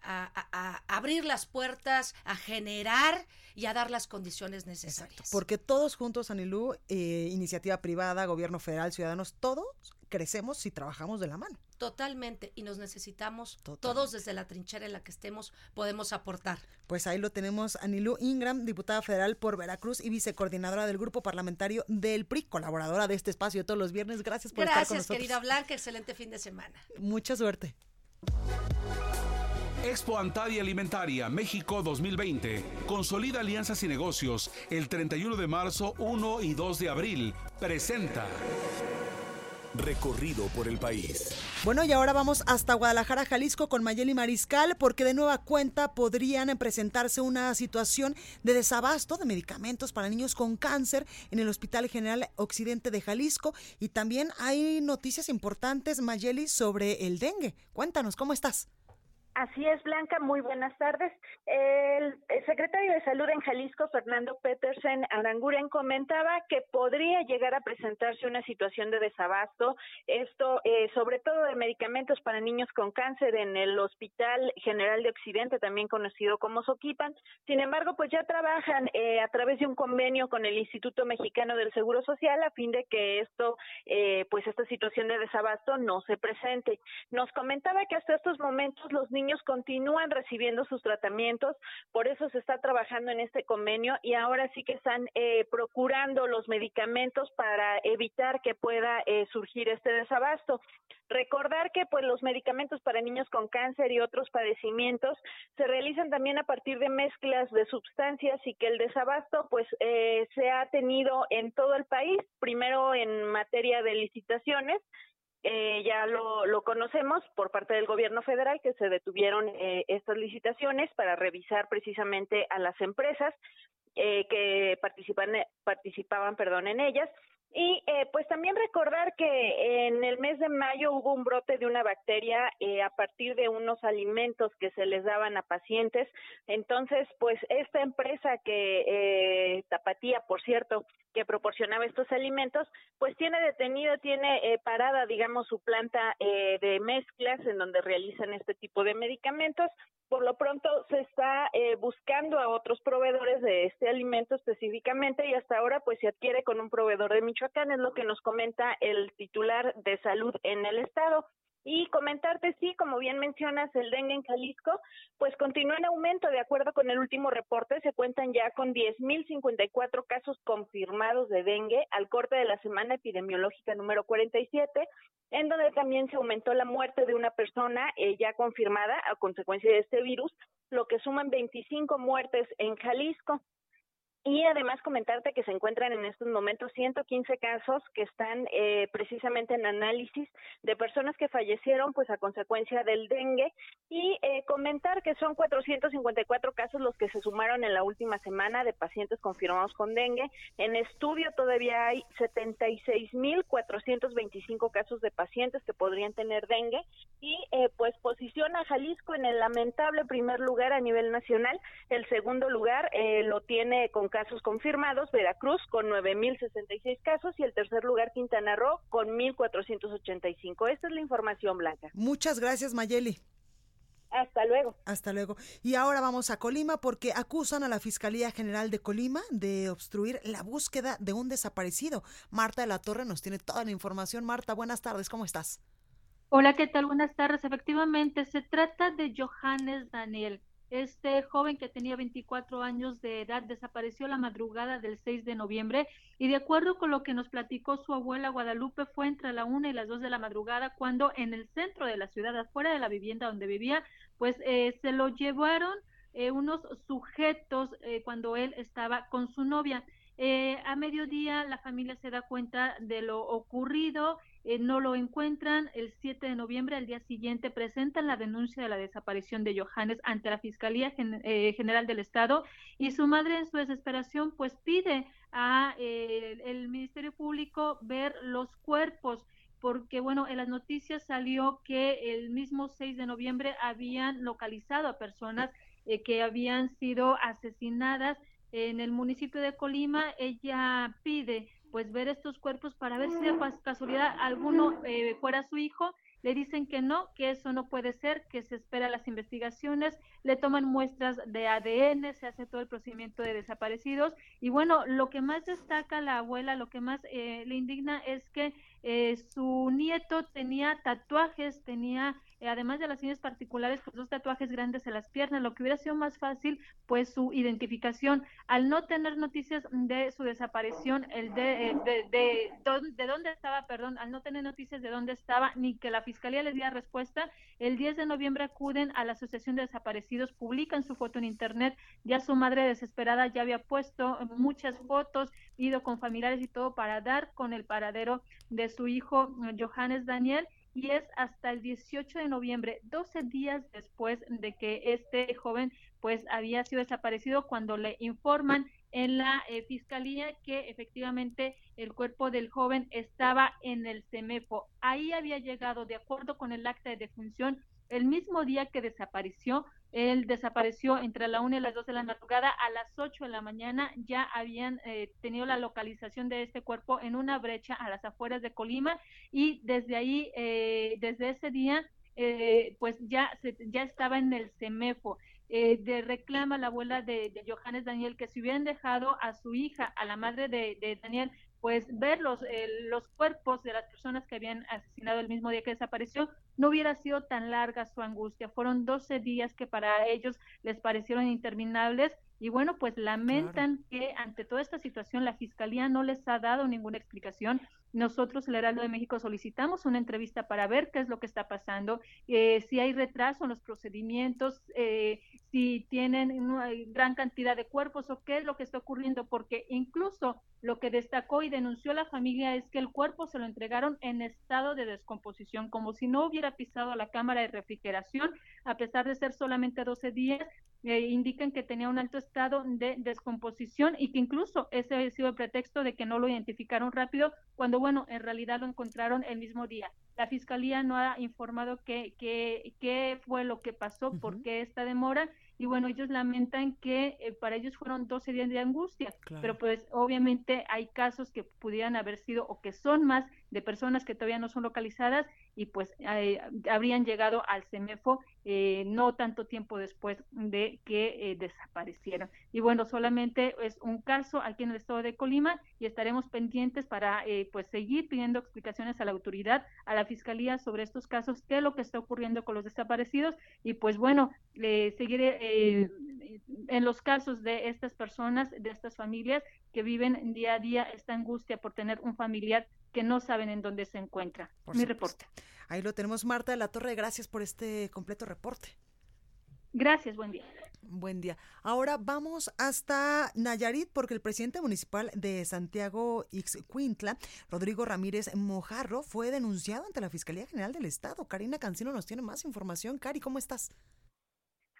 a, abrir las puertas, a generar y a dar las condiciones necesarias. porque todos juntos, Anilú, eh, iniciativa privada, gobierno federal, ciudadanos, todos crecemos si trabajamos de la mano. Totalmente, y nos necesitamos todos desde la trinchera en la que estemos, podemos aportar. Pues ahí lo tenemos, Anilú Ingram, diputada federal por Veracruz y vicecoordinadora del grupo parlamentario del PRI, colaboradora de este espacio todos los viernes. Gracias por estar con nosotros. Gracias, querida Blanca, excelente fin de semana. Mucha suerte. Expo Antadia Alimentaria México 2020. Consolida alianzas y negocios el 31 de marzo, 1 y 2 de abril. Presenta. Recorrido por el país. Bueno, y ahora vamos hasta Guadalajara, Jalisco, con Mayeli Mariscal, porque de nueva cuenta podrían presentarse una situación de desabasto de medicamentos para niños con cáncer en el Hospital General Occidente de Jalisco. Y también hay noticias importantes, Mayeli, sobre el dengue. Cuéntanos, ¿cómo estás? Así es, Blanca, muy buenas tardes. El, secretario de Salud en Jalisco, Fernando Petersen Aranguren, comentaba que podría llegar a presentarse una situación de desabasto, esto eh, sobre todo de medicamentos para niños con cáncer en el Hospital General de Occidente, también conocido como Soquipan. Sin embargo, pues ya trabajan eh, a través de un convenio con el Instituto Mexicano del Seguro Social a fin de que esto, eh, pues esta situación de desabasto no se presente. Nos comentaba que hasta estos momentos los niños niños continúan recibiendo sus tratamientos, por eso se está trabajando en este convenio y ahora sí que están eh, procurando los medicamentos para evitar que pueda eh, surgir este desabasto. Recordar que pues los medicamentos para niños con cáncer y otros padecimientos se realizan también a partir de mezclas de sustancias y que el desabasto pues eh, se ha tenido en todo el país, primero en materia de licitaciones eh, ya lo, lo, conocemos por parte del gobierno federal que se detuvieron eh, estas licitaciones para revisar precisamente a las empresas eh, que participan, participaban perdón, en ellas y eh, pues también recordar que en el mes de mayo hubo un brote de una bacteria eh, a partir de unos alimentos que se les daban a pacientes. Entonces, pues esta empresa que eh, Tapatía, por cierto, que proporcionaba estos alimentos, pues tiene detenido, tiene eh, parada, digamos, su planta eh, de mezclas en donde realizan este tipo de medicamentos. Por lo pronto se está eh, buscando a otros proveedores de este alimento específicamente y hasta ahora pues se adquiere con un proveedor de Michoacán, es lo que nos comenta el titular de salud en el estado. Y comentarte, sí, como bien mencionas, el dengue en Jalisco, pues continúa en aumento. De acuerdo con el último reporte, se cuentan ya con 10.054 casos confirmados de dengue al corte de la semana epidemiológica número 47, en donde también se aumentó la muerte de una persona eh, ya confirmada a consecuencia de este virus, lo que suman 25 muertes en Jalisco. Y además comentarte que se encuentran en estos momentos 115 casos que están eh, precisamente en análisis de personas que fallecieron pues a consecuencia del dengue y eh, comentar que son 454 casos los que se sumaron en la última semana de pacientes confirmados con dengue. En estudio todavía hay 76.425 casos de pacientes que podrían tener dengue y eh, pues posiciona a Jalisco en el lamentable primer lugar a nivel nacional. El segundo lugar eh, lo tiene con casos confirmados, Veracruz con 9.066 casos y el tercer lugar Quintana Roo con 1.485. Esta es la información, Blanca. Muchas gracias, Mayeli. Hasta luego. Hasta luego. Y ahora vamos a Colima porque acusan a la Fiscalía General de Colima de obstruir la búsqueda de un desaparecido. Marta de la Torre nos tiene toda la información. Marta, buenas tardes, ¿cómo estás? Hola, ¿qué tal? Buenas tardes. Efectivamente, se trata de Johannes Daniel. Este joven que tenía 24 años de edad desapareció la madrugada del 6 de noviembre y de acuerdo con lo que nos platicó su abuela Guadalupe fue entre la 1 y las 2 de la madrugada cuando en el centro de la ciudad, afuera de la vivienda donde vivía, pues eh, se lo llevaron eh, unos sujetos eh, cuando él estaba con su novia. Eh, a mediodía la familia se da cuenta de lo ocurrido, eh, no lo encuentran. El 7 de noviembre, al día siguiente, presentan la denuncia de la desaparición de Johannes ante la Fiscalía eh, General del Estado y su madre en su desesperación pues pide a el Ministerio Público ver los cuerpos porque bueno, en las noticias salió que el mismo 6 de noviembre habían localizado a personas que habían sido asesinadas en el municipio de Colima, ella pide pues ver estos cuerpos para ver si de casualidad alguno eh, fuera su hijo. le dicen que no, que eso no puede ser, que se espera las investigaciones, le toman muestras de ADN, se hace todo el procedimiento de desaparecidos y bueno, lo que más destaca la abuela, lo que más eh, le indigna es que eh, su nieto tenía tatuajes, tenía eh, además de las señas particulares, pues dos tatuajes grandes en las piernas, lo que hubiera sido más fácil, pues su identificación. Al no tener noticias de su desaparición, el de, eh, de, de, de, dónde estaba, perdón, al no tener noticias de dónde estaba, ni que la fiscalía les diera respuesta, el 10 de noviembre acuden a la Asociación de Desaparecidos, publican su foto en internet, ya su madre desesperada ya había puesto muchas fotos, ido con familiares y todo para dar con el paradero de su hijo Johannes Daniel y es hasta el 18 de noviembre, 12 días después de que este joven pues había sido desaparecido cuando le informan en la eh, fiscalía que efectivamente el cuerpo del joven estaba en el CEMEFO. Ahí había llegado, de acuerdo con el acta de defunción, el mismo día que desapareció, él desapareció entre la 1 y las 2 de la madrugada. A las 8 de la mañana ya habían eh, tenido la localización de este cuerpo en una brecha a las afueras de Colima y desde ahí, eh, desde ese día, eh, pues ya, se, ya estaba en el CEMEFO. de reclama la abuela de, Johannes Daniel que si hubieran dejado a su hija, a la madre de Daniel, pues ver los, los cuerpos de las personas que habían asesinado el mismo día que desapareció, no hubiera sido tan larga su angustia. Fueron 12 días que para ellos les parecieron interminables y bueno, pues lamentan que ante toda esta situación la Fiscalía no les ha dado ninguna explicación. Nosotros, el Heraldo de México, solicitamos una entrevista para ver qué es lo que está pasando, eh, si hay retraso en los procedimientos, eh, si tienen una gran cantidad de cuerpos o qué es lo que está ocurriendo, porque incluso lo que destacó y denunció la familia es que el cuerpo se lo entregaron en estado de descomposición, como si no hubiera pisado la cámara de refrigeración, a pesar de ser solamente 12 días, eh, indican que tenía un alto estado de descomposición y que incluso ese ha sido el pretexto de que no lo identificaron rápido, cuando bueno, en realidad lo encontraron el mismo día. La fiscalía no ha informado qué, qué, qué fue lo que pasó, por qué esta demora y bueno, ellos lamentan que eh, para ellos fueron 12 días de angustia, pero pues obviamente hay casos que pudieran haber sido o que son más de personas que todavía no son localizadas y pues eh, habrían llegado al CEMEFO eh, no tanto tiempo después de que eh, desaparecieron. Y bueno, solamente es un caso aquí en el estado de Colima y estaremos pendientes para pues seguir pidiendo explicaciones a la autoridad, a la fiscalía sobre estos casos, qué es lo que está ocurriendo con los desaparecidos y pues bueno, seguir en los casos de estas personas, de estas familias que viven día a día esta angustia por tener un familiar que no saben en dónde se encuentra. Mi reporte. Ahí lo tenemos, Marta de la Torre. Gracias por este completo reporte. Gracias, buen día. Buen día. Ahora vamos hasta Nayarit porque el presidente municipal de Santiago Ixcuintla, Rodrigo Ramírez Mojarro, fue denunciado ante la Fiscalía General del Estado. Karina Cancino nos tiene más información. Cari, ¿cómo estás?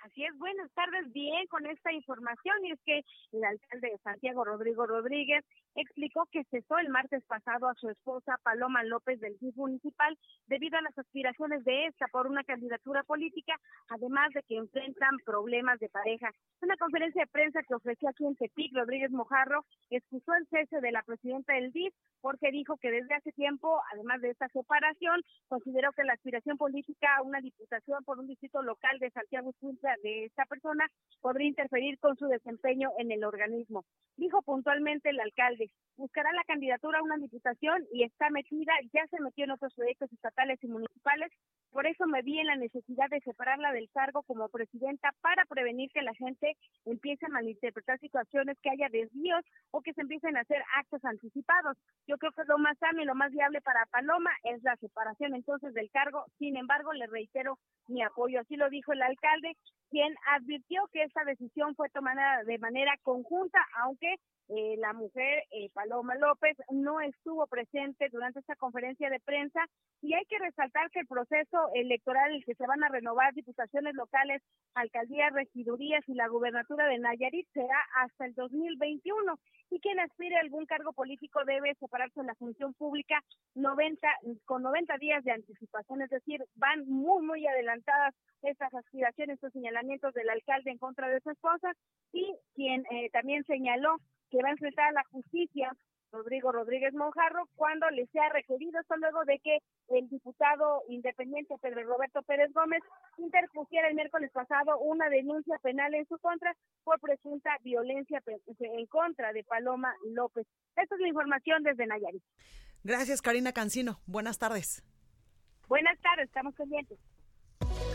Así es, buenas tardes, bien con esta información y es que el alcalde de Santiago, Rodrigo Rodríguez, explicó que cesó el martes pasado a su esposa Paloma López del GIF municipal debido a las aspiraciones de esta por una candidatura política, además de que enfrentan problemas de pareja. Una conferencia de prensa que ofreció aquí en Tepic, Rodríguez Mojarro excusó el cese de la presidenta del DIF porque dijo que desde hace tiempo, además de esta separación, consideró que la aspiración política a una diputación por un distrito local de Santiago de esta persona podría interferir con su desempeño en el organismo. Dijo puntualmente el alcalde, buscará la candidatura a una diputación y está metida, ya se metió en otros proyectos estatales y municipales, por eso me vi en la necesidad de separarla del cargo como presidenta para prevenir que la gente empiece a malinterpretar situaciones, que haya desvíos o que se empiecen a hacer actos anticipados. Yo creo que lo más sano y lo más viable para Paloma es la separación entonces del cargo. Sin embargo, le reitero mi apoyo. Así lo dijo el alcalde quien advirtió que esta decisión fue tomada de manera conjunta, aunque eh, la mujer eh, Paloma López no estuvo presente durante esta conferencia de prensa y hay que resaltar que el proceso electoral en el que se van a renovar diputaciones locales, alcaldías, regidurías y la gubernatura de Nayarit será hasta el 2021 y quien aspire a algún cargo político debe separarse de la función pública 90 con 90 días de anticipación, es decir, van muy muy adelantadas estas aspiraciones, estos señalamientos del alcalde en contra de su esposa y quien eh, también señaló que va a enfrentar a la justicia Rodrigo Rodríguez Monjarro cuando le sea requerido, esto luego de que el diputado independiente Pedro Roberto Pérez Gómez interpusiera el miércoles pasado una denuncia penal en su contra por presunta violencia en contra de Paloma López. Esta es la información desde Nayarit. Gracias, Karina Cancino. Buenas tardes. Buenas tardes, estamos pendientes.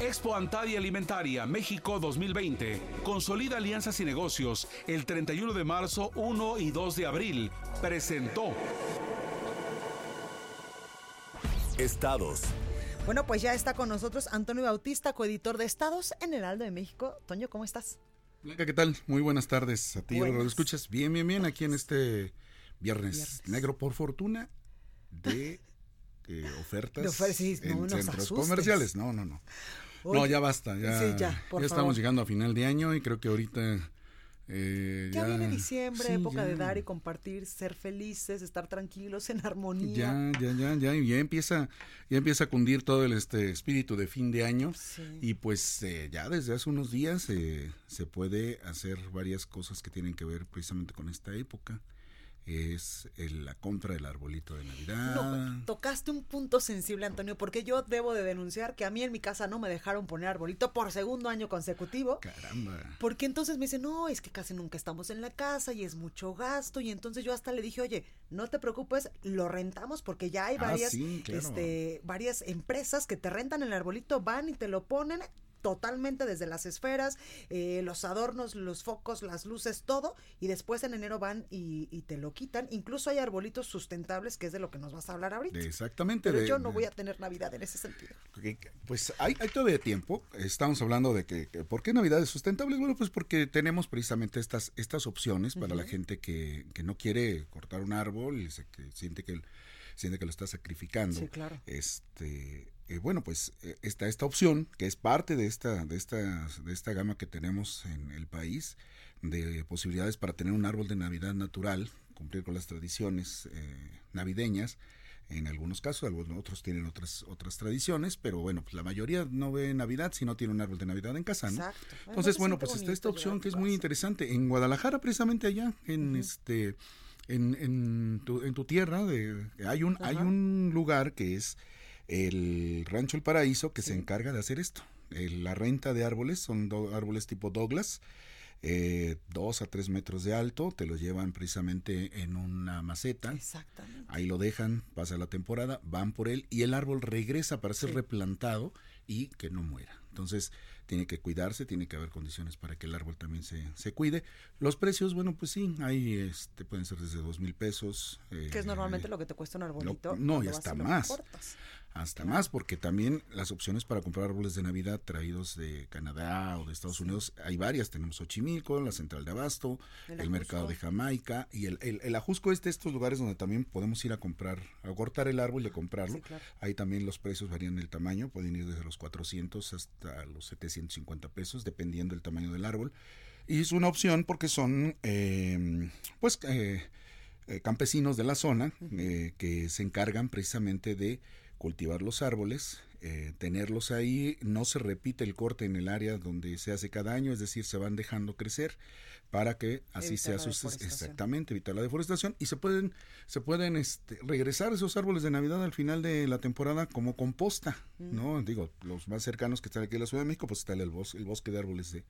Expo Antadia Alimentaria México 2020. Consolida alianzas y negocios el 31 de marzo, 1 y 2 de abril. Presentó. Estados. Bueno, pues ya está con nosotros Antonio Bautista, coeditor de Estados en el Aldo de México. Toño, ¿cómo estás? Blanca, ¿qué tal? Muy buenas tardes a ti, lo escuchas. Bien, bien, bien, aquí en este viernes, negro por fortuna de eh, ofertas en centros comerciales. No, no, no no, ya basta, ya, ya, estamos llegando a final de año y creo que ahorita... Eh, ya, viene diciembre, época de dar y compartir, ser felices, estar tranquilos, en armonía. Ya, ya, ya, ya, ya empieza, ya empieza a cundir todo el este espíritu de fin de año. Y pues eh, ya desde hace unos días eh, se puede hacer varias cosas que tienen que ver precisamente con esta época es la compra del arbolito de Navidad. tocaste un punto sensible, Antonio, porque yo debo de denunciar que a mí en mi casa no me dejaron poner arbolito por segundo año consecutivo. Caramba. Porque entonces me dicen, no, es que casi nunca estamos en la casa y es mucho gasto. Y entonces yo hasta le dije, oye, no te preocupes, lo rentamos porque ya hay ah, varias, este, varias empresas que te rentan el arbolito, van y te lo ponen totalmente desde las esferas, eh, los adornos, los focos, las luces, todo, y después en enero van y, te lo quitan. Incluso hay arbolitos sustentables, que es de lo que nos vas a hablar ahorita. Exactamente. Pero yo no voy a tener Navidad en ese sentido. Pues hay, hay todavía tiempo. Estamos hablando de que, ¿por qué Navidad es sustentable? Bueno, pues porque tenemos precisamente estas, estas opciones para la gente que, que, no quiere cortar un árbol y que siente que siente que lo está sacrificando. Sí, claro. Este, eh, bueno, pues eh, está esta opción que es parte de esta, de esta, de esta gama que tenemos en el país de posibilidades para tener un árbol de Navidad natural, cumplir con las tradiciones eh, navideñas. En algunos casos, algunos otros tienen otras otras tradiciones, pero bueno, pues la mayoría no ve Navidad si no tiene un árbol de Navidad en casa, ¿no? Exacto. Entonces, bueno, pues está esta opción que es muy interesante. En Guadalajara, precisamente allá, en este en, en, tu, en tu tierra de, hay, un, hay un lugar que es el Rancho El Paraíso que se encarga de hacer esto. la renta de árboles son árboles tipo Douglas, eh, dos a tres metros de alto, te los llevan precisamente en una maceta. Exactamente. Ahí lo dejan, pasa la temporada, van por él y el árbol regresa para ser replantado y que no muera. Entonces, tiene que cuidarse, tiene que haber condiciones para que el árbol también se, se cuide. Los precios, bueno, pues sí, hay, este, pueden ser desde dos mil pesos. Eh, que es normalmente lo que te cuesta un arbolito. no, y hasta más hasta más, porque también las opciones para comprar árboles de Navidad traídos de Canadá o de Estados Unidos, hay varias. Tenemos Ochimilco, la Central de Abasto, el, mercado de Jamaica y el, el, Ajusco es de estos lugares donde también podemos ir a comprar, a cortar el árbol y a comprarlo. Ahí también los precios varían el tamaño, pueden ir desde los 400 hasta los 750 pesos, dependiendo del tamaño del árbol. Y es una opción porque son, eh, pues, eh, eh, campesinos de la zona que se encargan precisamente de cultivar los árboles, eh, tenerlos ahí, no se repite el corte en el área donde se hace cada año, es decir, se van dejando crecer para que así sea exactamente evitar la deforestación y se pueden se pueden este, regresar esos árboles de navidad al final de la temporada como composta no digo los más cercanos que están aquí en la Ciudad de México pues está el bosque, el bosque de árboles de,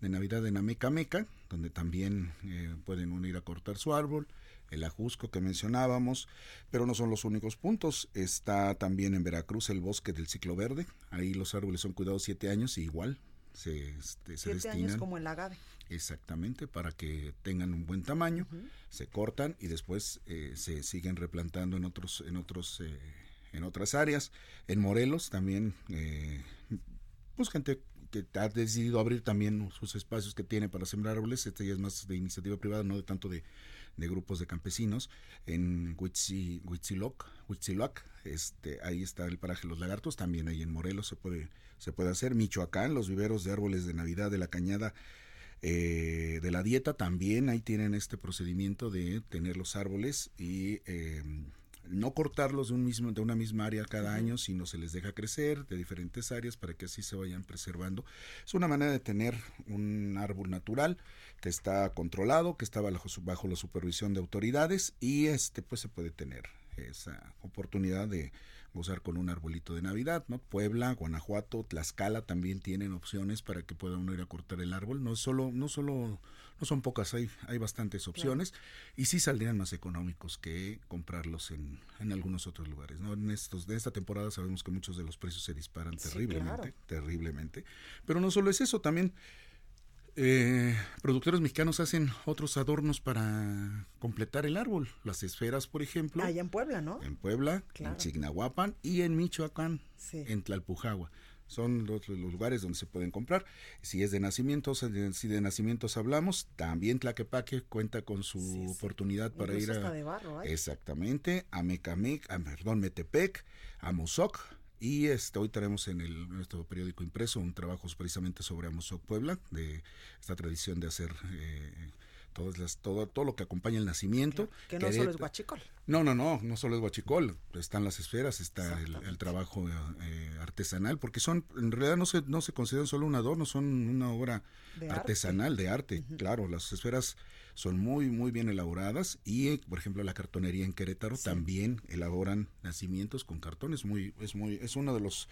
de navidad en Ameca donde también eh, pueden unir a cortar su árbol el Ajusco que mencionábamos, pero no son los únicos puntos. Está también en Veracruz el bosque del ciclo verde. Ahí los árboles son cuidados siete años y igual se, este, se siete años como el agave. Exactamente, para que tengan un buen tamaño, se cortan y después eh, se siguen replantando en otros, en otros, eh, en otras áreas. En Morelos también, eh, pues gente que ha decidido abrir también sus espacios que tiene para sembrar árboles. Este ya es más de iniciativa privada, no de tanto de de grupos de campesinos en Huitzi, Huitziloc, Huitziloc, este, ahí está el paraje Los Lagartos, también ahí en Morelos se puede, se puede hacer. Michoacán, los viveros de árboles de Navidad de la Cañada eh, de la dieta también ahí tienen este procedimiento de tener los árboles y eh, no cortarlos de un mismo de una misma área cada año sino se les deja crecer de diferentes áreas para que así se vayan preservando es una manera de tener un árbol natural que está controlado que está bajo, bajo la supervisión de autoridades y este pues se puede tener esa oportunidad de gozar con un arbolito de Navidad, ¿no? Puebla, Guanajuato, Tlaxcala también tienen opciones para que pueda uno ir a cortar el árbol. No solo, no solo, no son pocas, hay, hay bastantes opciones y sí saldrían más económicos que comprarlos en, en algunos otros lugares, ¿no? En estos, de esta temporada sabemos que muchos de los precios se disparan terriblemente, terriblemente. Pero no solo es eso, también eh, productores mexicanos hacen otros adornos para completar el árbol. Las esferas, por ejemplo. Allá en Puebla, ¿no? En Puebla, en Chignahuapan y en Michoacán, en Tlalpujagua. Son los, lugares donde se pueden comprar. Si es de nacimientos, si de nacimientos hablamos, también Tlaquepaque cuenta con su oportunidad para ir a... De barro, exactamente, a Mecamec, a, perdón, Metepec, a Mozoc, y este, hoy tenemos en, el, nuestro periódico impreso un trabajo precisamente sobre Amozoc Puebla, de esta tradición de hacer eh, todas las, todo, todo lo que acompaña el nacimiento. Que no solo es guachicol. No, no, no, no solo es guachicol. Están las esferas, está el, trabajo eh, artesanal, porque son, en realidad no se, no se consideran solo un adorno, son una obra artesanal, de arte. Claro, las esferas son muy, muy bien elaboradas y, por ejemplo, la cartonería en Querétaro también elaboran nacimientos con cartones. Muy, es, muy, es uno de los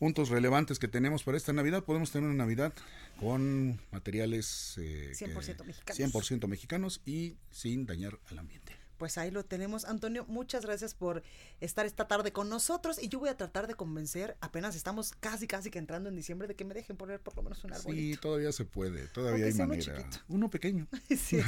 puntos relevantes que tenemos para esta Navidad. Podemos tener una Navidad con materiales eh, 100% mexicanos. 100% mexicanos y sin dañar al ambiente pues ahí lo tenemos. Antonio, muchas gracias por estar esta tarde con nosotros y yo voy a tratar de convencer, apenas estamos casi, casi que entrando en diciembre, de que me dejen poner por lo menos un árbol. Sí, todavía se puede, todavía hay manera. Uno, pequeño. sí,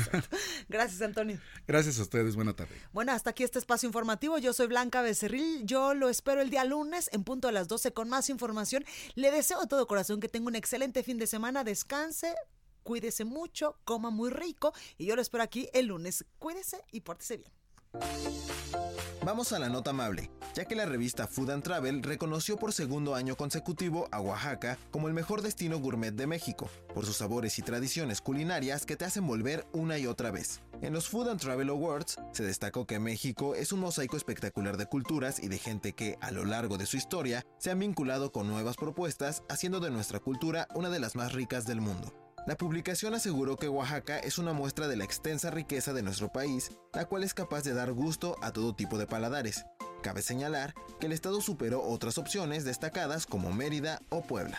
gracias, Antonio. Gracias a ustedes, buena tarde. Bueno, hasta aquí este espacio informativo. Yo soy Blanca Becerril, yo lo espero el día lunes en punto a las 12 con más información. Le deseo de todo corazón que tenga un excelente fin de semana, descanse, Cuídese mucho, coma muy rico y yo lo espero aquí el lunes. Cuídese y pórtese bien. Vamos a la nota amable, ya que la revista Food and Travel reconoció por segundo año consecutivo a Oaxaca como el mejor destino gourmet de México, por sus sabores y tradiciones culinarias que te hacen volver una y otra vez. En los Food and Travel Awards se destacó que México es un mosaico espectacular de culturas y de gente que, a lo largo de su historia, se han vinculado con nuevas propuestas, haciendo de nuestra cultura una de las más ricas del mundo. La publicación aseguró que Oaxaca es una muestra de la extensa riqueza de nuestro país, la cual es capaz de dar gusto a todo tipo de paladares. Cabe señalar que el estado superó otras opciones destacadas como Mérida o Puebla.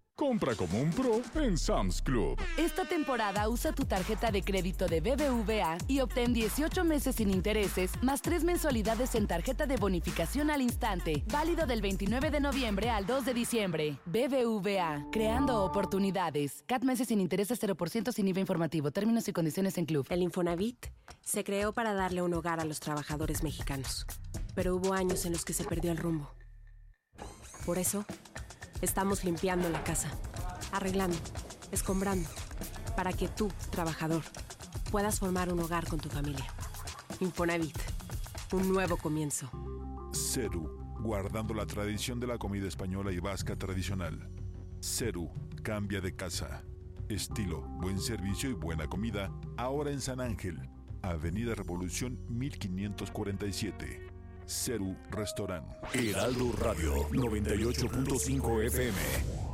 Compra como un pro en Sam's Club. Esta temporada usa tu tarjeta de crédito de BBVA y obtén 18 meses sin intereses, más 3 mensualidades en tarjeta de bonificación al instante. Válido del 29 de noviembre al 2 de diciembre. BBVA, creando oportunidades. CAT meses sin intereses 0% sin IVA informativo. Términos y condiciones en Club. El Infonavit se creó para darle un hogar a los trabajadores mexicanos. Pero hubo años en los que se perdió el rumbo. Por eso, Estamos limpiando la casa, arreglando, escombrando, para que tú, trabajador, puedas formar un hogar con tu familia. Infonavit, un nuevo comienzo. Ceru, guardando la tradición de la comida española y vasca tradicional. Ceru, cambia de casa. Estilo, buen servicio y buena comida, ahora en San Ángel, Avenida Revolución 1547. Ceru Restaurant. Heraldo Radio 98.5 FM.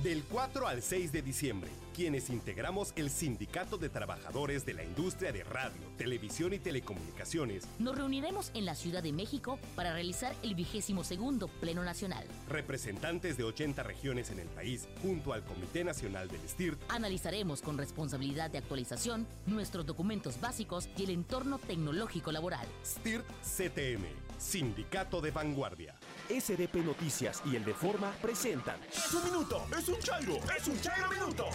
Del 4 al 6 de diciembre, quienes integramos el Sindicato de Trabajadores de la Industria de Radio, Televisión y Telecomunicaciones, nos reuniremos en la Ciudad de México para realizar el vigésimo segundo Pleno Nacional. Representantes de 80 regiones en el país, junto al Comité Nacional del STIRT, analizaremos con responsabilidad de actualización nuestros documentos básicos y el entorno tecnológico laboral. STIRT CTM, Sindicato de Vanguardia. SDP Noticias y el de Forma presentan. ¡Es un minuto! ¡Es un chairo! ¡Es un chairo minuto!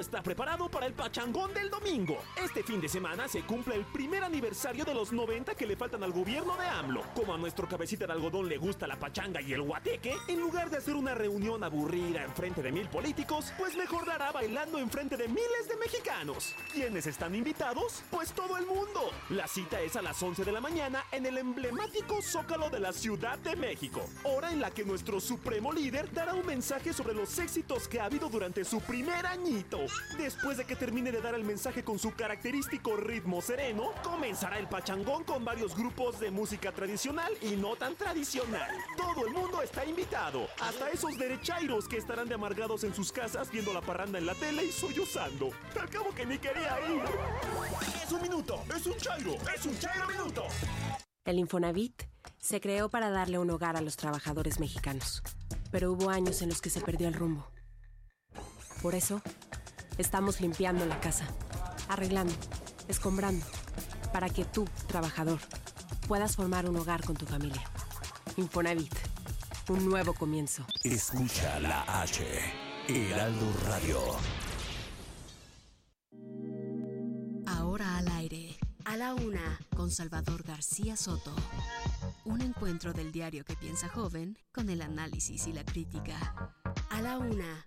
Está preparado para el pachangón del domingo. Este fin de semana se cumple el primer aniversario de los 90 que le faltan al gobierno de AMLO. Como a nuestro cabecita de algodón le gusta la pachanga y el guateque, en lugar de hacer una reunión aburrida en frente de mil políticos, pues mejor dará bailando en frente de miles de mexicanos. ¿Quiénes están invitados? Pues todo el mundo. La cita es a las 11 de la mañana en el emblemático Zócalo de la Ciudad de México, hora en la que nuestro supremo líder dará un mensaje sobre los éxitos que ha habido durante su primer añito. Después de que termine de dar el mensaje con su característico ritmo sereno, comenzará el pachangón con varios grupos de música tradicional y no tan tradicional. Todo el mundo está invitado, hasta esos derechairos que estarán de amargados en sus casas viendo la parranda en la tele y sollozando. Al cabo que ni quería ir. Es un minuto, es un chairo, es un chairo minuto. El Infonavit se creó para darle un hogar a los trabajadores mexicanos, pero hubo años en los que se perdió el rumbo. Por eso, estamos limpiando la casa, arreglando, escombrando, para que tú, trabajador, puedas formar un hogar con tu familia. Infonavit, un nuevo comienzo. Escucha la H, Heraldo Radio. Ahora al aire, a la una, con Salvador García Soto. Un encuentro del diario que piensa joven con el análisis y la crítica. A la una,